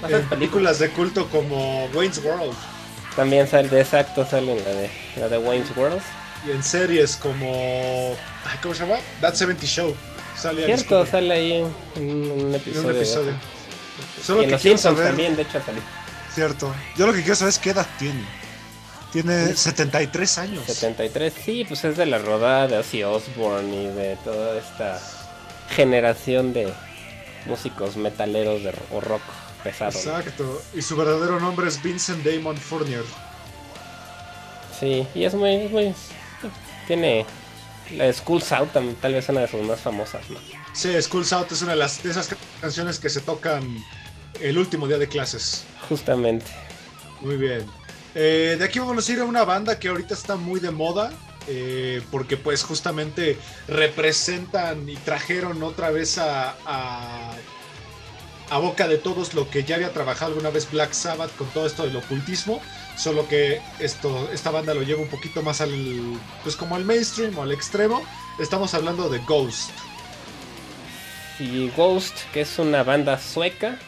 Bastantes películas de culto como Wayne's World. También sale de exacto, sale en la de, la de Wayne's World y en series como. ¿Cómo se llama? That 70 Show. Sale Cierto, sale ahí en un episodio. En un episodio. Solo y en los Simpsons también, de hecho, salió. Cierto. Yo lo que quiero saber es qué edad tiene. Tiene 73 años. 73, sí, pues es de la rodada de Ozzy Osbourne y de toda esta generación de músicos metaleros de, o rock pesado. Exacto. Y su verdadero nombre es Vincent Damon Fournier. Sí, y es muy, muy tiene la School Out, tal vez una de sus más famosas, ¿no? Sí, School Out es una de, las, de esas canciones que se tocan el último día de clases. Justamente. Muy bien. Eh, de aquí vamos a ir a una banda que ahorita está muy de moda. Eh, porque pues justamente representan y trajeron otra vez a, a boca de todos lo que ya había trabajado alguna vez Black Sabbath con todo esto del ocultismo Solo que esto, esta banda lo lleva un poquito más al, pues como al mainstream o al extremo. Estamos hablando de Ghost. Y Ghost, que es una banda sueca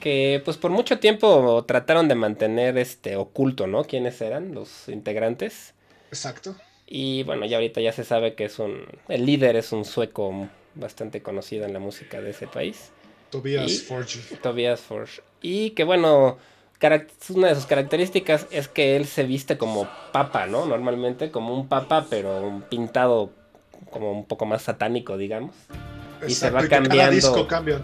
que pues por mucho tiempo trataron de mantener este oculto, ¿no? ¿Quiénes eran los integrantes? Exacto. Y bueno, ya ahorita ya se sabe que es un el líder es un sueco bastante conocido en la música de ese país. Tobias Forge. Tobias Forge. Y que bueno, una de sus características es que él se viste como papa, ¿no? Normalmente como un papa, pero pintado como un poco más satánico, digamos. y se va cambiando. Cada disco cambia.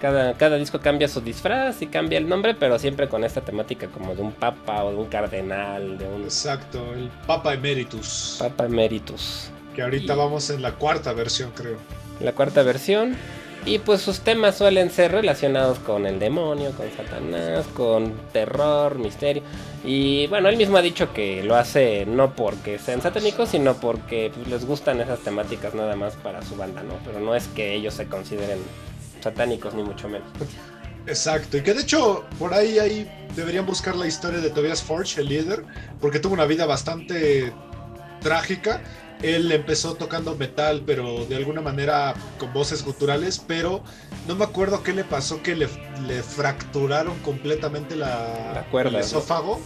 Cada, disco cambia su disfraz y cambia el nombre, pero siempre con esta temática como de un papa o de un cardenal, de un... Exacto, el Papa Emeritus. Papa Emeritus. Que ahorita vamos en la cuarta versión, creo. La cuarta versión. Y pues sus temas suelen ser relacionados con el demonio, con Satanás, con terror, misterio. Y bueno, él mismo ha dicho que lo hace no porque sean satánicos, sino porque pues, les gustan esas temáticas nada más para su banda, ¿no? Pero no es que ellos se consideren satánicos ni mucho menos. Exacto, y que de hecho por ahí, ahí deberían buscar la historia de Tobias Forge, el líder, porque tuvo una vida bastante trágica. Él empezó tocando metal, pero de alguna manera con voces guturales, pero no me acuerdo qué le pasó, que le, le fracturaron completamente la, La cuerda, el ¿no? esófago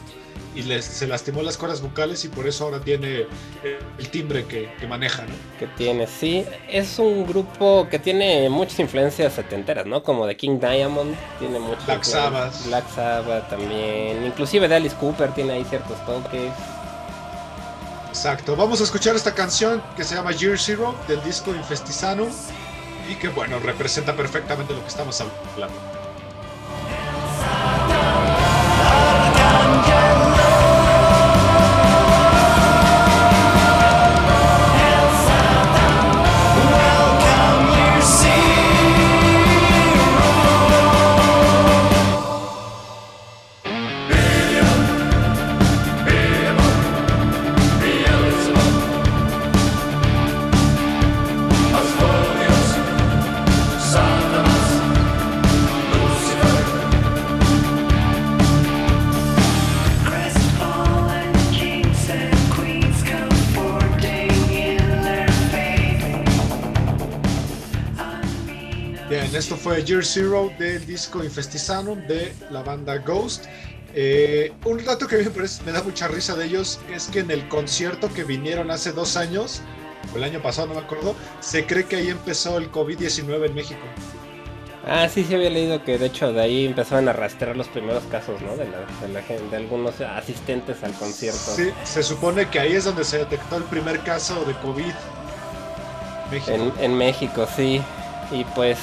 y le- se lastimó las cuerdas vocales y por eso ahora tiene el timbre que, que maneja, ¿no? que tiene, sí. Es un grupo que tiene muchas influencias setenteras, ¿no? Como de King Diamond, tiene mucho. Black Sabbath. Black Sabbath también. Inclusive de Alice Cooper tiene ahí ciertos toques. Exacto, vamos a escuchar esta canción que se llama Year Zero del disco Infestisanum y que bueno, representa perfectamente lo que estamos hablando. Year Zero del disco Infestisanum de la banda Ghost. Eh, un dato que me, da mucha risa de ellos es que en el concierto que vinieron hace dos años, o el año pasado, no me acuerdo, se cree que ahí empezó el COVID-19 en México. Ah, sí, sí había leído que de hecho de ahí empezaron a rastrear los primeros casos, ¿no? De, la, de, la gente, de algunos asistentes al concierto. Sí, se supone que ahí es donde se detectó el primer caso de COVID. México. En, en México, sí. Y pues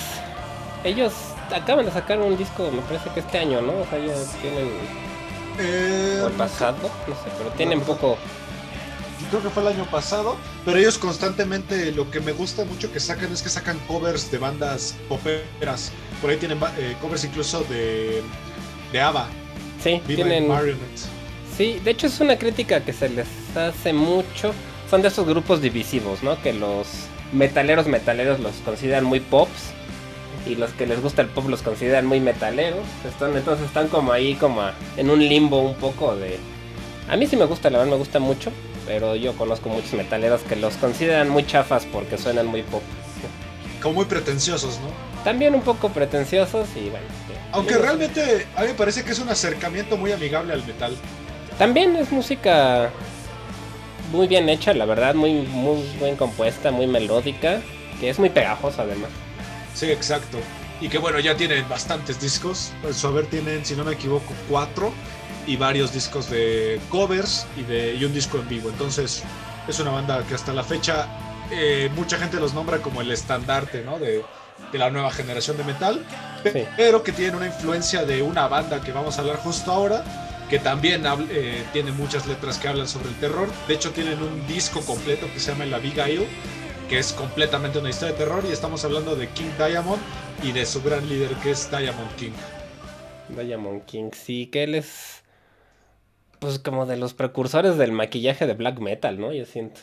ellos acaban de sacar un disco, me parece que este año, ¿no? O sea, ya tienen... Eh, ¿O el pasado? No sé, pero tienen poco... creo que fue el año pasado, pero ellos constantemente lo que me gusta mucho que sacan es que sacan covers de bandas poperas. Por ahí tienen eh, covers incluso de, de ABBA, Sí, Viva tienen... Sí, de hecho es una crítica que se les hace mucho. Son de esos grupos divisivos, ¿no? Que los metaleros metaleros los consideran muy pops y los que les gusta el pop los consideran muy metaleros. Están, entonces están como ahí como a- en un limbo un poco de... A mí sí me gusta, la verdad me gusta mucho, pero yo conozco muchos metaleros que los consideran muy chafas porque suenan muy pop. Como muy pretenciosos, ¿no? También un poco pretenciosos y bueno. que- Aunque realmente a mí me parece que es un acercamiento muy amigable al metal. También es música muy bien hecha, la verdad, muy, muy bien compuesta, muy melódica, que es muy pegajosa además. Sí, exacto. Y que bueno, ya tienen bastantes discos. Pues su haber tienen, si no me equivoco, cuatro y varios discos de covers y, de, y un disco en vivo. Entonces, es una banda que hasta la fecha eh, mucha gente los nombra como el estandarte ¿no? de, de la nueva generación de metal, Sí. pero que tienen una influencia de una banda que vamos a hablar justo ahora, que también eh, tiene muchas letras que hablan sobre el terror. De hecho, tienen un disco completo que se llama La Abigail, que es completamente una historia de terror, y estamos hablando de King Diamond y de su gran líder que es Diamond King. Diamond King, sí, que él es pues como de los precursores del maquillaje de black metal, ¿no? Yo siento.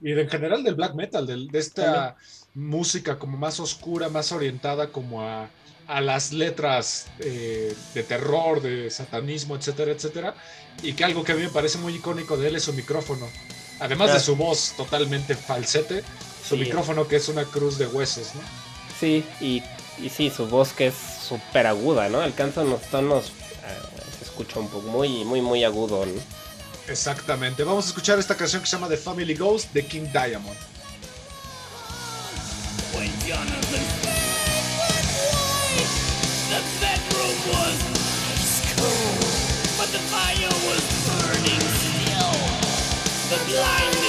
Y en general del black metal, de, esta música como más oscura, más orientada como a, a las letras eh, de terror, de satanismo, etcétera, etcétera. Y que algo que a mí me parece muy icónico de él es su micrófono. Además Ah. de su voz totalmente falsete, su Sí. micrófono que es una cruz de huesos, ¿no? Sí, y, y sí, su voz que es súper aguda, ¿no? Alcanza unos tonos, ah, se escucha un poco muy, muy, muy agudo, ¿no? Exactamente. Vamos a escuchar esta canción que se llama The Family Ghost de King Diamond. When Jonathan the bedroom was The blinding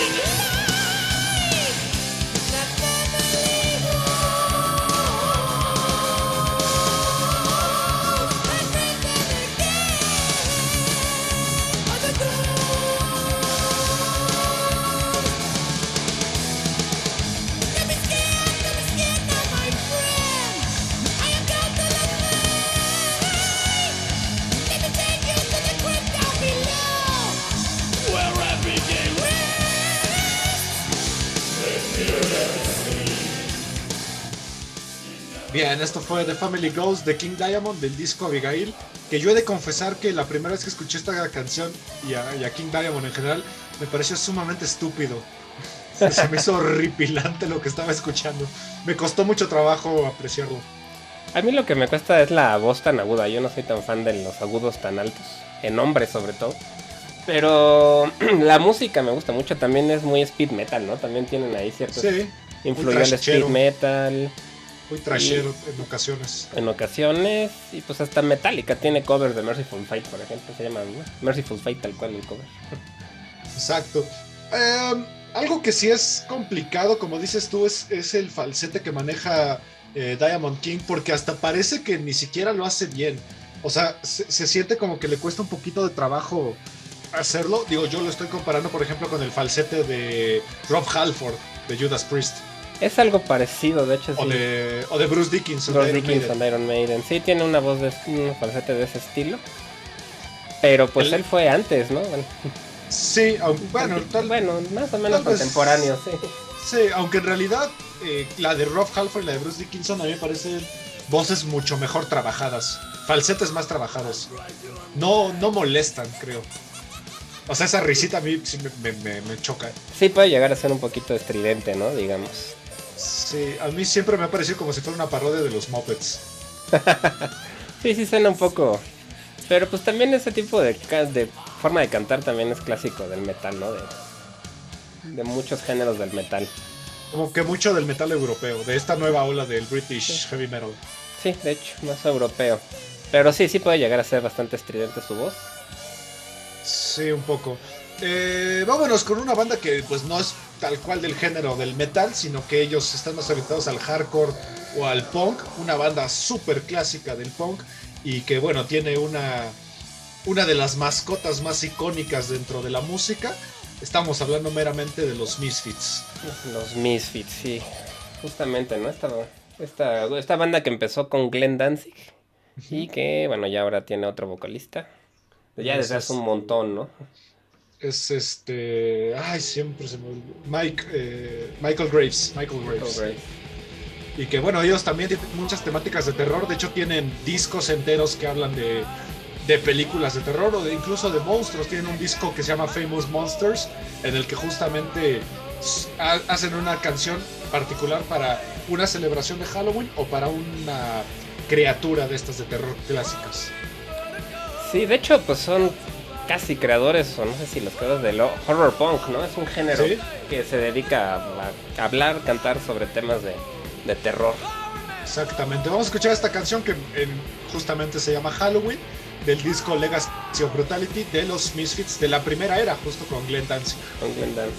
Bien, esto fue The Family Ghost de King Diamond del disco Abigail. Que yo he de confesar que la primera vez que escuché esta canción y a, y a King Diamond en general me pareció sumamente estúpido. Se, me hizo (laughs) horripilante lo que estaba escuchando. Me costó mucho trabajo apreciarlo. A mí lo que me cuesta es la voz tan aguda. Yo no soy tan fan de los agudos tan altos. En hombres sobre todo. Pero (clears throat) la música me gusta mucho. También es muy speed metal, ¿no? También tienen ahí ciertos... Sí, trashero. speed metal muy trashero en ocasiones. en ocasiones. Y pues hasta Metallica tiene covers de Merciful Fate, por ejemplo. Se llama. Merciful Fate tal cual el cover. Exacto. Eh, algo que sí es complicado, como dices tú, es, es el falsete que maneja eh, Diamond King, porque hasta parece que ni siquiera lo hace bien. O sea, se, se siente como que le cuesta un poquito de trabajo hacerlo. Digo, yo lo estoy comparando, por ejemplo, con el falsete de Rob Halford, de Judas Priest, Es algo parecido, de hecho. o, sí. de, o de Bruce Dickinson. Bruce de Iron Dickinson Maiden. de Iron Maiden. Sí, tiene una voz de un falsete de ese estilo. Pero pues El- él fue antes, ¿no? Bueno, Sí, aunque- bueno, tal, bueno, más o menos contemporáneo, sí. Sí, aunque en realidad eh, la de Rob Halford y la de Bruce Dickinson a mí me parecen voces mucho mejor trabajadas, falsetes más trabajados. No, no molestan, creo. O sea, esa risita a mí sí me, me- me- me choca. Sí puede llegar a ser un poquito estridente, ¿no? Digamos. Sí, a mí siempre me ha parecido como si fuera una parodia de los Muppets. (laughs) Sí, sí suena un poco. Pero pues también ese tipo de, forma de cantar también es clásico del metal, ¿no? De, de muchos géneros del metal. Como que mucho del metal europeo, de esta nueva ola del British heavy metal. Sí, de hecho, más europeo. Pero sí, sí puede llegar a ser bastante estridente su voz. Sí, un poco. Eh, vámonos con una banda que pues no es tal cual del género del metal, sino que ellos están más orientados al hardcore o al punk, una banda súper clásica del punk y que bueno, tiene una, una de las mascotas más icónicas dentro de la música. Estamos hablando meramente de los Misfits. Los Misfits, sí. Justamente, ¿no? Esta, esta, esta banda que empezó con Glenn Danzig y que, bueno, ya ahora tiene otro vocalista. Ya desde hace un montón, ¿no? Es este... Ay, siempre se me olvidó. Mike, eh, Michael Graves. Michael Graves. Y que bueno, ellos también tienen muchas temáticas de terror. De hecho, tienen discos enteros que hablan de, de películas de terror o de incluso de monstruos. Tienen un disco que se llama Famous Monsters, en el que justamente hacen una canción particular para una celebración de Halloween o para una criatura de estas de terror clásicas. Sí, de hecho, pues son casi creadores, o no sé si los creadores del ho- horror punk, ¿no? Es un género Sí. que se dedica a, a hablar, cantar sobre temas de, de terror. Exactamente. Vamos a escuchar esta canción que en- justamente se llama Halloween, del disco Legacy of Brutality de los Misfits de la primera era, justo con Glenn Danzig. Con Glenn Danzig.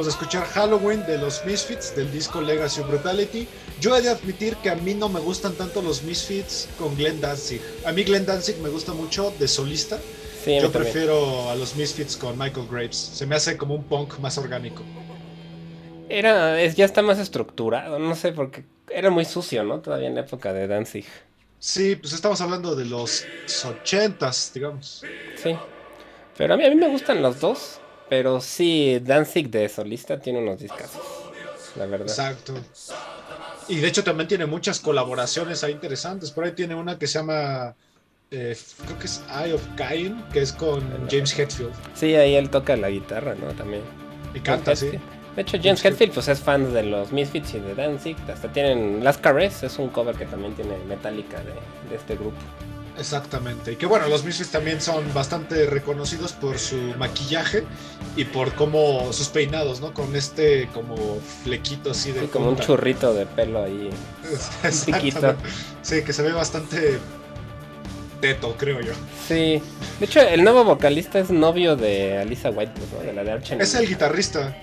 Acabamos de escuchar Halloween de los Misfits del disco Legacy of Brutality. Yo he de admitir que a mí no me gustan tanto los Misfits con Glenn Danzig. A mí Glenn Danzig me gusta mucho de solista. Sí, Yo también. prefiero a los Misfits con Michael Graves. Se me hace como un punk más orgánico. Era, es, ya está más estructurado, no sé, porque era muy sucio, ¿no? Todavía en la época de Danzig. Sí, pues estamos hablando de los ochentas, digamos. Sí. Pero a mí, a mí me gustan los dos. Pero sí, Danzig de solista tiene unos discos. La verdad. Exacto. Y de hecho también tiene muchas colaboraciones ahí interesantes. Por ahí tiene una que se llama, eh, creo que es Eye of Cain, que es con James Hetfield. Sí, ahí él toca la guitarra, ¿no? También. Y canta, sí. De hecho, James Hetfield pues es fan de los Misfits y de Danzig. Hasta tienen Las Caress, es un cover que también tiene Metallica de, de este grupo. Exactamente. Y que bueno, los Misfits también son bastante reconocidos por su maquillaje y por cómo sus peinados, ¿no? Con este como flequito así de Sí, como un churrito de pelo ahí. (laughs) Piquito. Sí, que se ve bastante teto, creo yo. Sí. De hecho, el nuevo vocalista es novio de Alisa White, ¿no? De la de Arch. Es el guitarrista.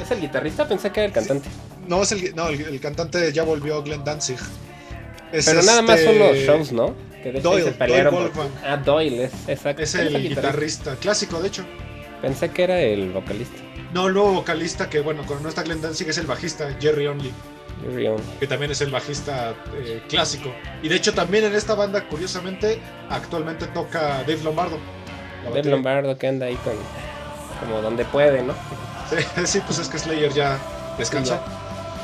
¿Es el guitarrista? Pensé que era el cantante. No, es el, no, el, el cantante ya volvió Glenn Danzig. Es Pero nada más este- son los shows, ¿no? Que de Doyle, se pelearon Doyle por- Wolfman. Ah, Doyle, es, exacto. Es ¿Quién el guitarrista, clásico de hecho. Pensé que era el vocalista. No, el nuevo vocalista que, bueno, cuando no está Glenn Danzig es el bajista, Jerry Only, Jerry Only. que también es el bajista eh, clásico. Y de hecho también en esta banda, curiosamente, actualmente toca Dave Lombardo. Dave. Lombardo que anda ahí con. Como donde puede, ¿no? Sí, (laughs) sí, pues es que Slayer ya descansó.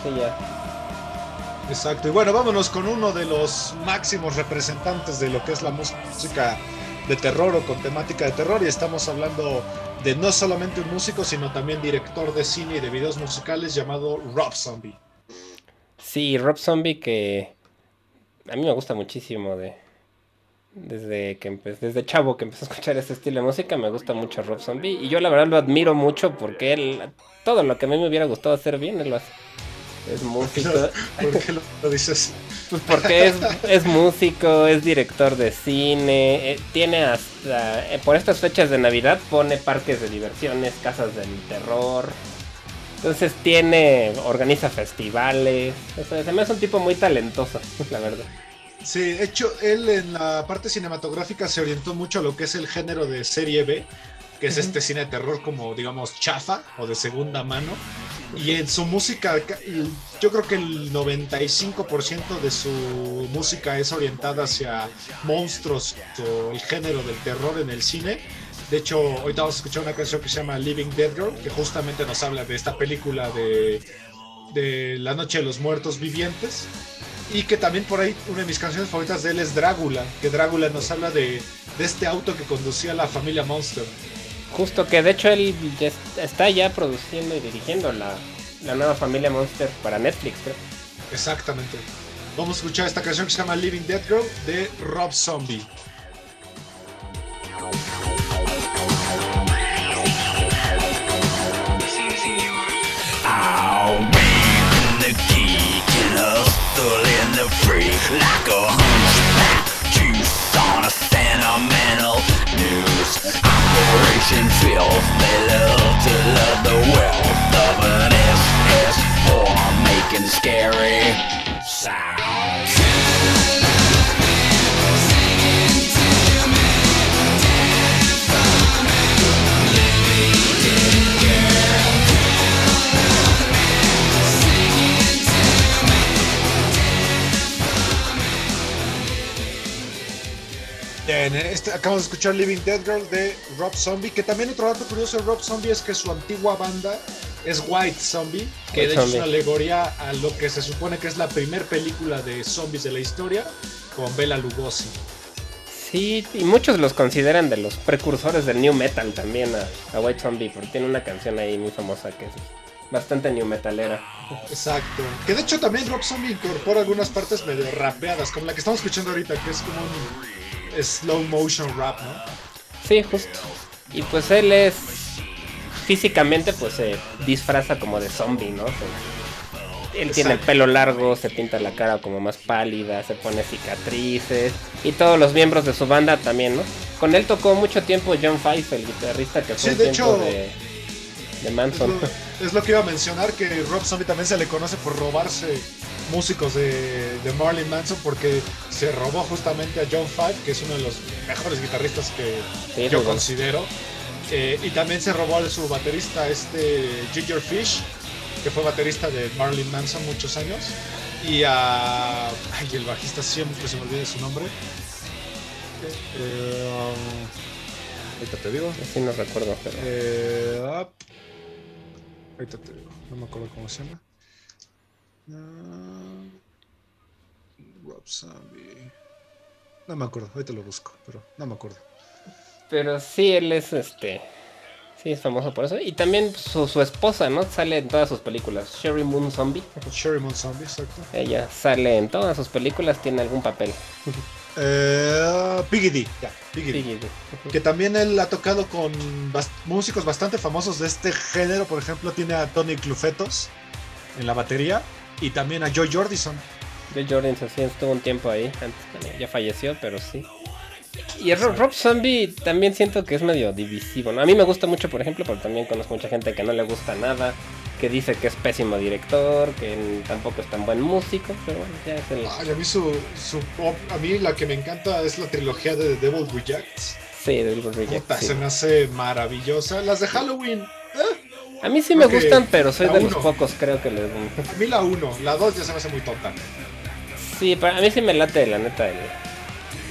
Sí, ya. Exacto. Y bueno, vámonos con uno de los máximos representantes de lo que es la música de terror o con temática de terror. Y estamos hablando de no solamente un músico, sino también director de cine y de videos musicales llamado Rob Zombie. Sí, Rob Zombie que a mí me gusta muchísimo de desde que empe- desde chavo que empecé a escuchar este estilo de música me gusta mucho Rob Zombie y yo la verdad lo admiro mucho porque él todo lo que a mí me hubiera gustado hacer bien él lo hace. Es músico, ¿Por qué lo, lo dices? pues porque es, es músico, es director de cine, eh, tiene hasta eh, por estas fechas de Navidad pone parques de diversiones, casas del terror. Entonces tiene, organiza festivales. O sea, se me hace un tipo muy talentoso, la verdad. Sí, de hecho, él en la parte cinematográfica se orientó mucho a lo que es el género de serie B, que es este cine de terror como, digamos, chafa o de segunda mano. Y en su música, yo creo que el 95% de su música es orientada hacia monstruos o el género del terror en el cine. De hecho, ahorita vamos a escuchar una canción que se llama Living Dead Girl, que justamente nos habla de esta película de, de La Noche de los Muertos Vivientes. Y que también por ahí una de mis canciones favoritas de él es Drácula, que Drácula nos habla de, de este auto que conducía la familia Monster. Justo que de hecho él ya está ya produciendo y dirigiendo la, la nueva familia Monster para Netflix, creo. Exactamente. Vamos a escuchar esta canción que se llama Living Dead Girl de Rob Zombie. I'll be the geek and hustle in the free like a hunchback juice on a sentimental news operation filth. They love to love the wealth of an SS form making scary sounds. Bien, este, acabamos de escuchar Living Dead Girl de Rob Zombie, que también otro dato curioso de Rob Zombie es que su antigua banda es White Zombie, que White de hecho es una alegoría a lo que se supone que es la primera película de zombies de la historia, con Bela Lugosi. Sí, y muchos los consideran de los precursores del new metal también a, a White Zombie, porque tiene una canción ahí muy famosa que es bastante new metalera. Exacto. Que de hecho también Rob Zombie incorpora algunas partes medio rapeadas, como la que estamos escuchando ahorita, que es como un slow motion rap, ¿no? Sí, justo. Y pues él es físicamente pues se disfraza como de zombie, ¿no? Se- él tiene el pelo largo, se pinta la cara como más pálida, se pone cicatrices y todos los miembros de su banda también, ¿no? Con él tocó mucho tiempo John Fife, el guitarrista que fue Sí, de hecho, de, de Es Manson. lo, es lo que iba a mencionar, que Rob Zombie también se le conoce por robarse músicos de, de Marilyn Manson porque se robó justamente a John Five, que es uno de los mejores guitarristas que Sí, yo considero. Eh, y también se robó a su baterista, este Ginger Fish, que fue baterista de Marilyn Manson muchos años. Y a. Ay, el bajista siempre se me olvida su nombre. Eh, um, ahorita te digo. Así no recuerdo, pero... Eh, ah, ahorita te digo, no me acuerdo cómo se llama. Ah, Rob Zombie. No me acuerdo, ahorita lo busco, pero no me acuerdo. Pero sí, él es este. Sí, es famoso por eso. Y también su, su esposa, ¿no? Sale en todas sus películas. Sherry Moon Zombie. Sherry Moon Zombie, exacto. Ella sale en todas sus películas, tiene algún papel. (laughs) Eh, Piggy D, ya, Piggy D. Que también él ha tocado con músicos bastante famosos de este género. Por ejemplo, tiene a Tony Clufetos en la batería y también a Joy Jordison. Joe Jordan sí estuvo un tiempo ahí. Antes también. Ya falleció, pero sí. Y Ro- Rob Zombie también siento que es medio divisivo, ¿no? A mí me gusta mucho, por ejemplo, pero también conozco mucha gente que no le gusta nada, que dice que es pésimo director, que tampoco es tan buen músico, pero bueno, ya es el... Ay, a mí su, a mí la que me encanta es la trilogía de The Devil Rejects. Sí, del Reject, Puta, sí. Se me hace maravillosa. Las de Halloween, eh, A mí sí me gustan, pero soy la de los pocos, creo que les... a mí la 1, la 2 ya se me hace muy tonta. Sí, pero a mí sí me late, la neta. el-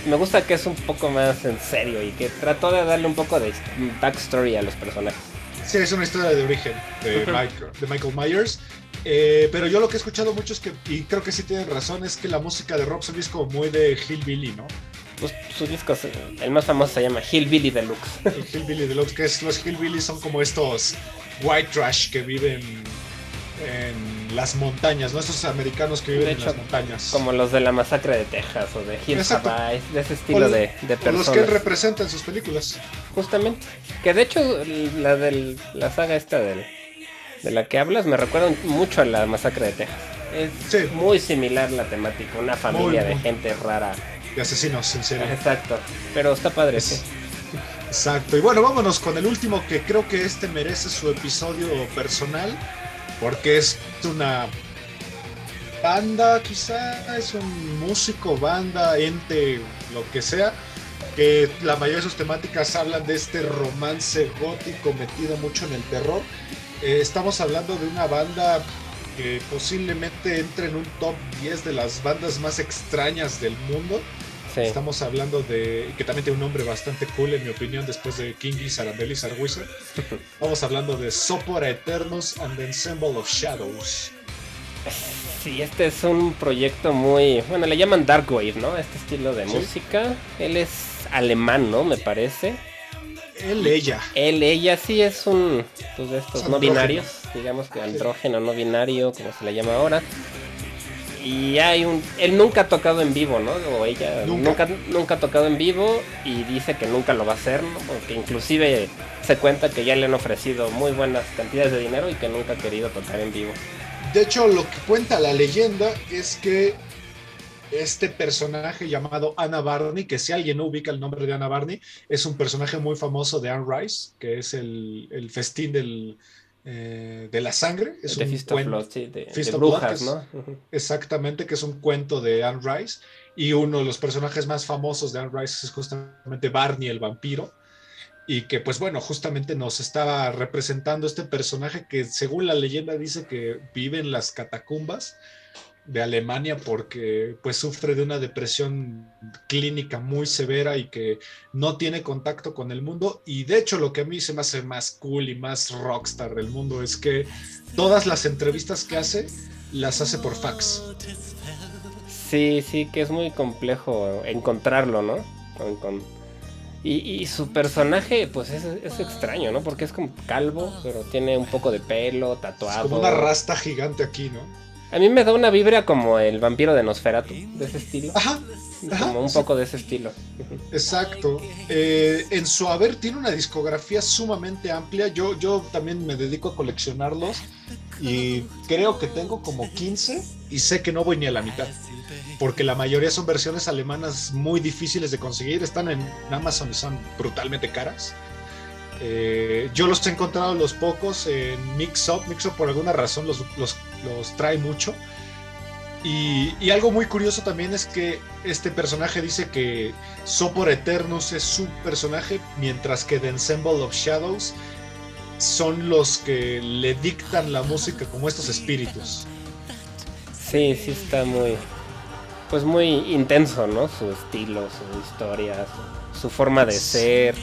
Me gusta que es un poco más en serio y que trató de darle un poco de backstory a los personajes. Sí, es una historia de origen de. Michael, de Michael Myers. Eh, pero yo lo que he escuchado mucho es que, y creo que sí tienen razón, es que la música de Rob Zombie es como muy de Hillbilly, ¿no? Pues sus discos, el más famoso se llama Hillbilly Deluxe. El Hillbilly Deluxe, que es, los Hillbillies son como estos white trash que viven en las montañas, ¿no? Estos americanos que viven en las montañas. Como los de la masacre de Texas o de Hill de ese estilo los- de, de o los que él personas. representa en sus películas. Justamente. Que de hecho, la del, la saga esta del, de la que hablas me recuerda mucho a la masacre de Texas. Es Sí. muy similar la temática, una familia Muy, de muy. gente rara. De asesinos, en serio. Exacto. Pero está padre, Es- sí. Exacto. Y bueno, vámonos con el último que creo que este merece su episodio personal. Porque es una banda, quizá, es un músico, banda, ente, lo que sea. Que la mayoría de sus temáticas hablan de este romance gótico metido mucho en el terror. Eh, estamos hablando de una banda que posiblemente entre en un top 10 de las bandas más extrañas del mundo. Sí. Estamos hablando de. que también tiene un nombre bastante cool, en mi opinión, después de King and the Lizard Wizard. (laughs) Estamos hablando de Sopora Eternus and the Ensemble of Shadows. Sí, este es un proyecto muy. Bueno, le llaman Dark Wave, ¿no? Este estilo de Sí. música. Él es alemán, ¿no? Me parece. Él, ella. Él, ella sí es un. Pues de estos Es no binarios. Digamos que andrógeno, no binario, como se le llama ahora. Y hay un. Él nunca ha tocado en vivo, ¿no? O ella Nunca. nunca, nunca ha tocado en vivo y dice que nunca lo va a hacer, ¿no? Porque inclusive se cuenta que ya le han ofrecido muy buenas cantidades de dinero y que nunca ha querido tocar en vivo. De hecho, lo que cuenta la leyenda es que este personaje llamado Anna Barney, que si alguien no ubica el nombre de Anna Barney, es un personaje muy famoso de Anne Rice, que es el, el festín del, eh, de la sangre. Es de un Fist of cuen- Blood, sí, de, Fist de of Blood, brujas, ¿no? Exactamente, que es un cuento de Anne Rice. Y uno de los personajes más famosos de Anne Rice es justamente Barney el vampiro. Y que pues bueno, justamente nos estaba representando este personaje que según la leyenda dice que vive en las catacumbas de Alemania porque pues sufre de una depresión clínica muy severa y que no tiene contacto con el mundo. Y de hecho lo que a mí se me hace más cool y más rockstar del mundo es que todas las entrevistas que hace las hace por fax. Sí, sí, que es muy complejo encontrarlo, ¿no? Con- con- Y, y su personaje, pues es, es extraño, ¿no? Porque es como calvo, pero tiene un poco de pelo, Es tatuado. como una rasta gigante aquí, ¿no? A mí me da una vibra como el vampiro de Nosferatu, de ese estilo. Ajá, ajá, Como un sí. poco de ese estilo. exacto. Eh, en su haber tiene una discografía sumamente amplia. Yo, yo también me dedico a coleccionarlos y creo que tengo como 15 y sé que no voy ni a la mitad. Porque la mayoría son versiones alemanas muy difíciles de conseguir. Están en Amazon y son brutalmente caras. Eh, yo los he encontrado los pocos en Mixup. Mixup por alguna razón los, los, los trae mucho. Y, y algo muy curioso también es que este personaje dice que Sopor Eternus es su personaje, mientras que The Ensemble of Shadows son los que le dictan la música como estos espíritus. Sí, sí está muy. Pues muy intenso, ¿no? Su estilo, su historia, su, su forma de ser.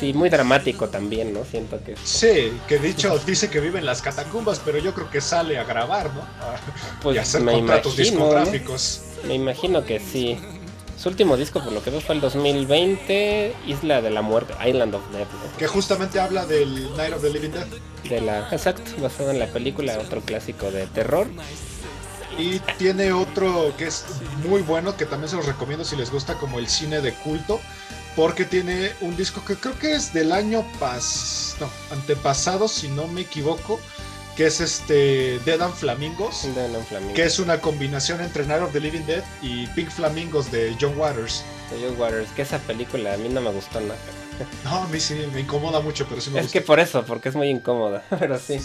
Sí, muy dramático también, ¿no? Siento que. Sí, que dicho dice que vive en las catacumbas, pero yo creo que sale a grabar, ¿no? A- Pues y hacer me contratos imagino, ¿no? discográficos. Me imagino que sí. Su último disco, por lo que veo, fue el 2020, Isla de la Muerte, Island of Death. ¿no? Que justamente habla del Night of the Living Dead. De la, exacto, basado en la película, otro clásico de terror. Y tiene otro que es muy bueno, que también se los recomiendo si les gusta como el cine de culto, porque tiene un disco que creo que es del año pas no, antepasado, si no me equivoco, que es este Dead and Flamingos, De un flamingo. que es una combinación entre Night of the Living Dead y Pink Flamingos de John Waters. De Joe Waters, que esa película a mí no me gustó nada. No, a mí sí me incomoda mucho, pero sí me Es gusta. que por eso, porque es muy incómoda, (laughs) pero sí.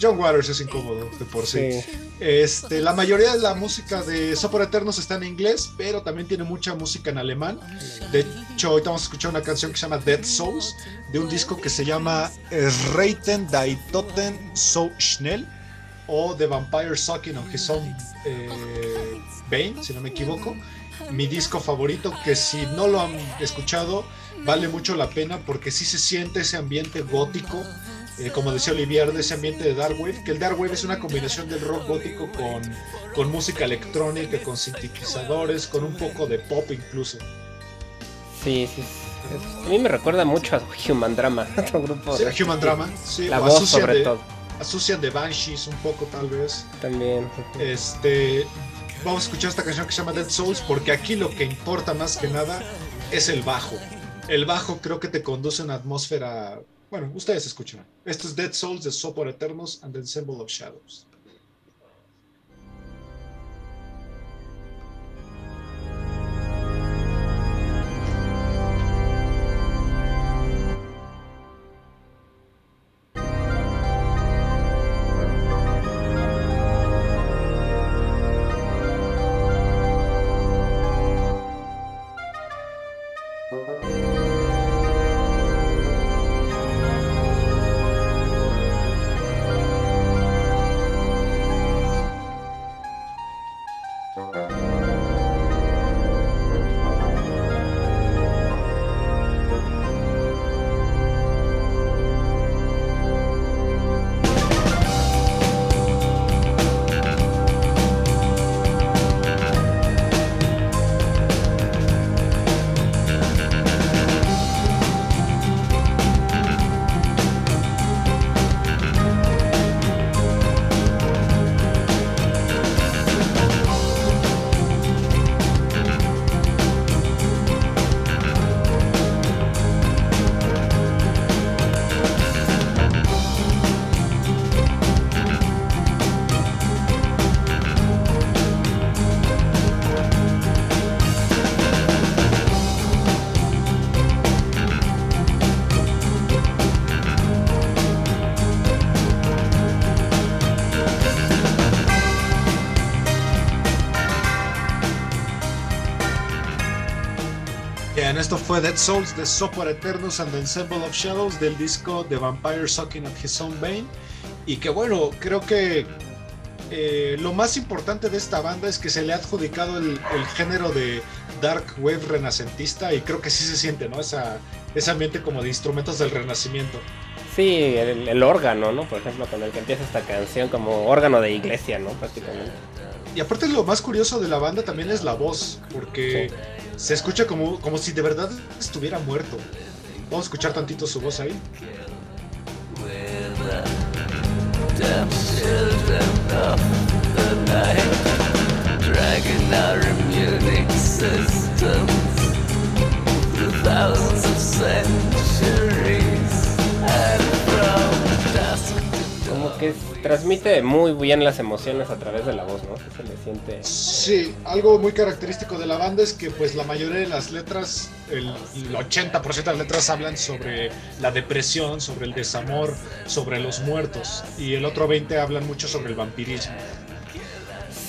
John Waters es incómodo de por sí. Sí. Este, la mayoría de la música de Sopor Eternos está en inglés, pero también tiene mucha música en alemán. De hecho, ahorita vamos a escuchar una canción que se llama Dead Souls, de un disco que se llama Reiten die Toten so schnell, o The Vampire Sucking on His Own eh, Vein, si no me equivoco. Mi disco favorito, que si no lo han escuchado, vale mucho la pena porque sí se siente ese ambiente gótico eh, como decía Olivier, de ese ambiente de Dark Wave, que el Dark Wave es una combinación del rock gótico con, con música electrónica, con sintetizadores, con un poco de pop incluso. Sí, sí. A mí me recuerda mucho a Human Drama, (laughs) otro grupo. Sí, de- Human Drama, sí, La voz sobre de, todo. Associan de Banshees un poco tal vez. También. Este, vamos a escuchar esta canción que se llama Dead Souls porque aquí lo que importa más que nada es el bajo. El bajo creo que te conduce a una atmósfera... Bueno, ustedes escuchan. Esto es Dead Souls de Sopor Eternos and the Ensemble of Shadows. Fue Dead Souls de Sopor Eternos and the Ensemble of Shadows del disco The Vampire Sucking at His Own Bane. Y que bueno, creo que eh, lo más importante de esta banda es que se le ha adjudicado el, el género de Dark Wave renacentista y creo que sí se siente, ¿no? Esa, ese ambiente como de instrumentos del renacimiento. Sí, el, el órgano, ¿no? Por ejemplo, con el que empieza esta canción, como órgano de iglesia, ¿no? Prácticamente. Y aparte lo más curioso de la banda también es la voz, porque se escucha como, como si de verdad estuviera muerto. Vamos a escuchar tantito su voz ahí. Thousands of centuries que transmite muy bien las emociones a través de la voz, ¿no? Que se le siente. Sí, algo muy característico de la banda es que pues la mayoría de las letras, el, el 80% de las letras hablan sobre la depresión, sobre el desamor, sobre los muertos y el otro 20 hablan mucho sobre el vampirismo.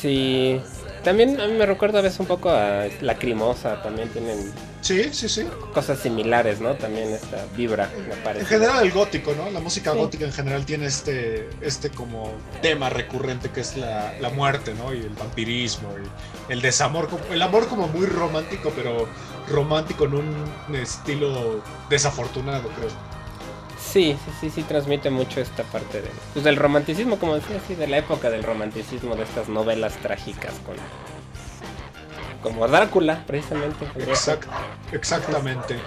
Sí. También a mí me recuerda a veces un poco a Lacrimosa, también tienen Sí, sí, sí. cosas similares, ¿no? También esta vibra, me parece. En general el gótico, ¿no? La música Sí. gótica en general tiene este, este como tema recurrente que es la, la muerte, ¿no? Y el vampirismo, y el desamor, el amor como muy romántico, pero romántico en un estilo desafortunado, creo. Sí, sí, sí, sí, transmite mucho esta parte de, pues, del romanticismo, como decía, sí, de la época del romanticismo, de estas novelas trágicas con... Como Drácula, precisamente. Exact- exactamente.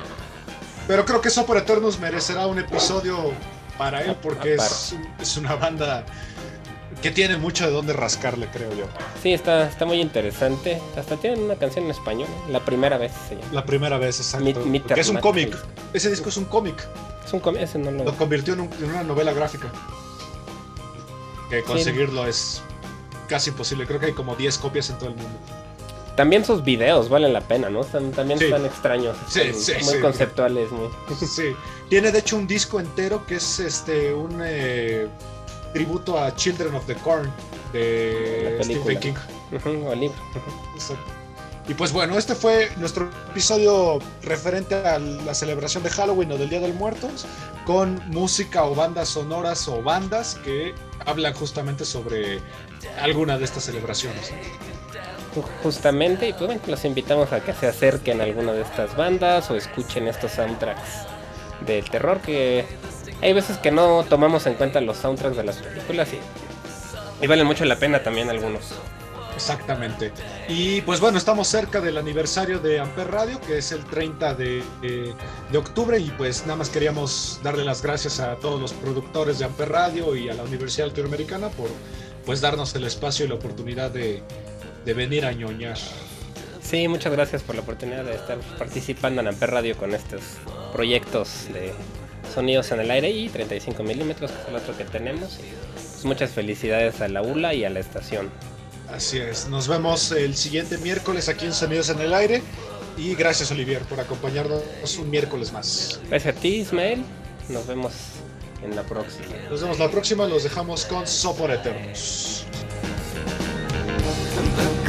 Pero creo que Sopor Eternos merecerá un episodio para él porque es, un- es una banda que tiene mucho de dónde rascarle, creo yo. Sí, está, está muy interesante. Hasta tienen una canción en español, ¿no? la primera vez se llama. La primera vez, exacto. Porque es un cómic. Ese disco es un cómic. Es un com- ese no lo... Lo convirtió en, un- en una novela gráfica. que conseguirlo es casi imposible. Creo que hay como 10 copias en todo el mundo. También sus videos valen la pena, ¿no? Están- también Sí. están extraños. Sí, están sí, muy sí. conceptuales, muy. (laughs) Sí, tiene de hecho un disco entero que es este un eh, tributo a Children of the Corn de. Stephen King. O libro. Exacto. Y pues bueno, este fue nuestro episodio referente a la celebración de Halloween o del Día del Muertos, con música o bandas sonoras o bandas que hablan justamente sobre alguna de estas celebraciones. Ju- Justamente, y pues bueno, los invitamos a que se acerquen a alguna de estas bandas o escuchen estos soundtracks de terror que hay veces que no tomamos en cuenta los soundtracks de las películas y, y valen mucho la pena también algunos. Exactamente. Y pues bueno, estamos cerca del aniversario de Amper Radio, que es el 30 de, de octubre, y pues nada más queríamos darle las gracias a todos los productores de Amper Radio y a la Universidad Latinoamericana por pues darnos el espacio y la oportunidad de, de venir a ñoñar. Sí, muchas gracias por la oportunidad de estar participando en Amper Radio con estos proyectos de sonidos en el aire y 35 milímetros, que es el otro que tenemos. Pues, muchas felicidades a la ULA y a la estación. Así es, nos vemos el siguiente miércoles aquí en Sonidos en el Aire, y gracias Olivier por acompañarnos un miércoles más. Gracias a ti, Ismael. Nos vemos en la próxima. Nos vemos la próxima, los dejamos con Sopor Eternos.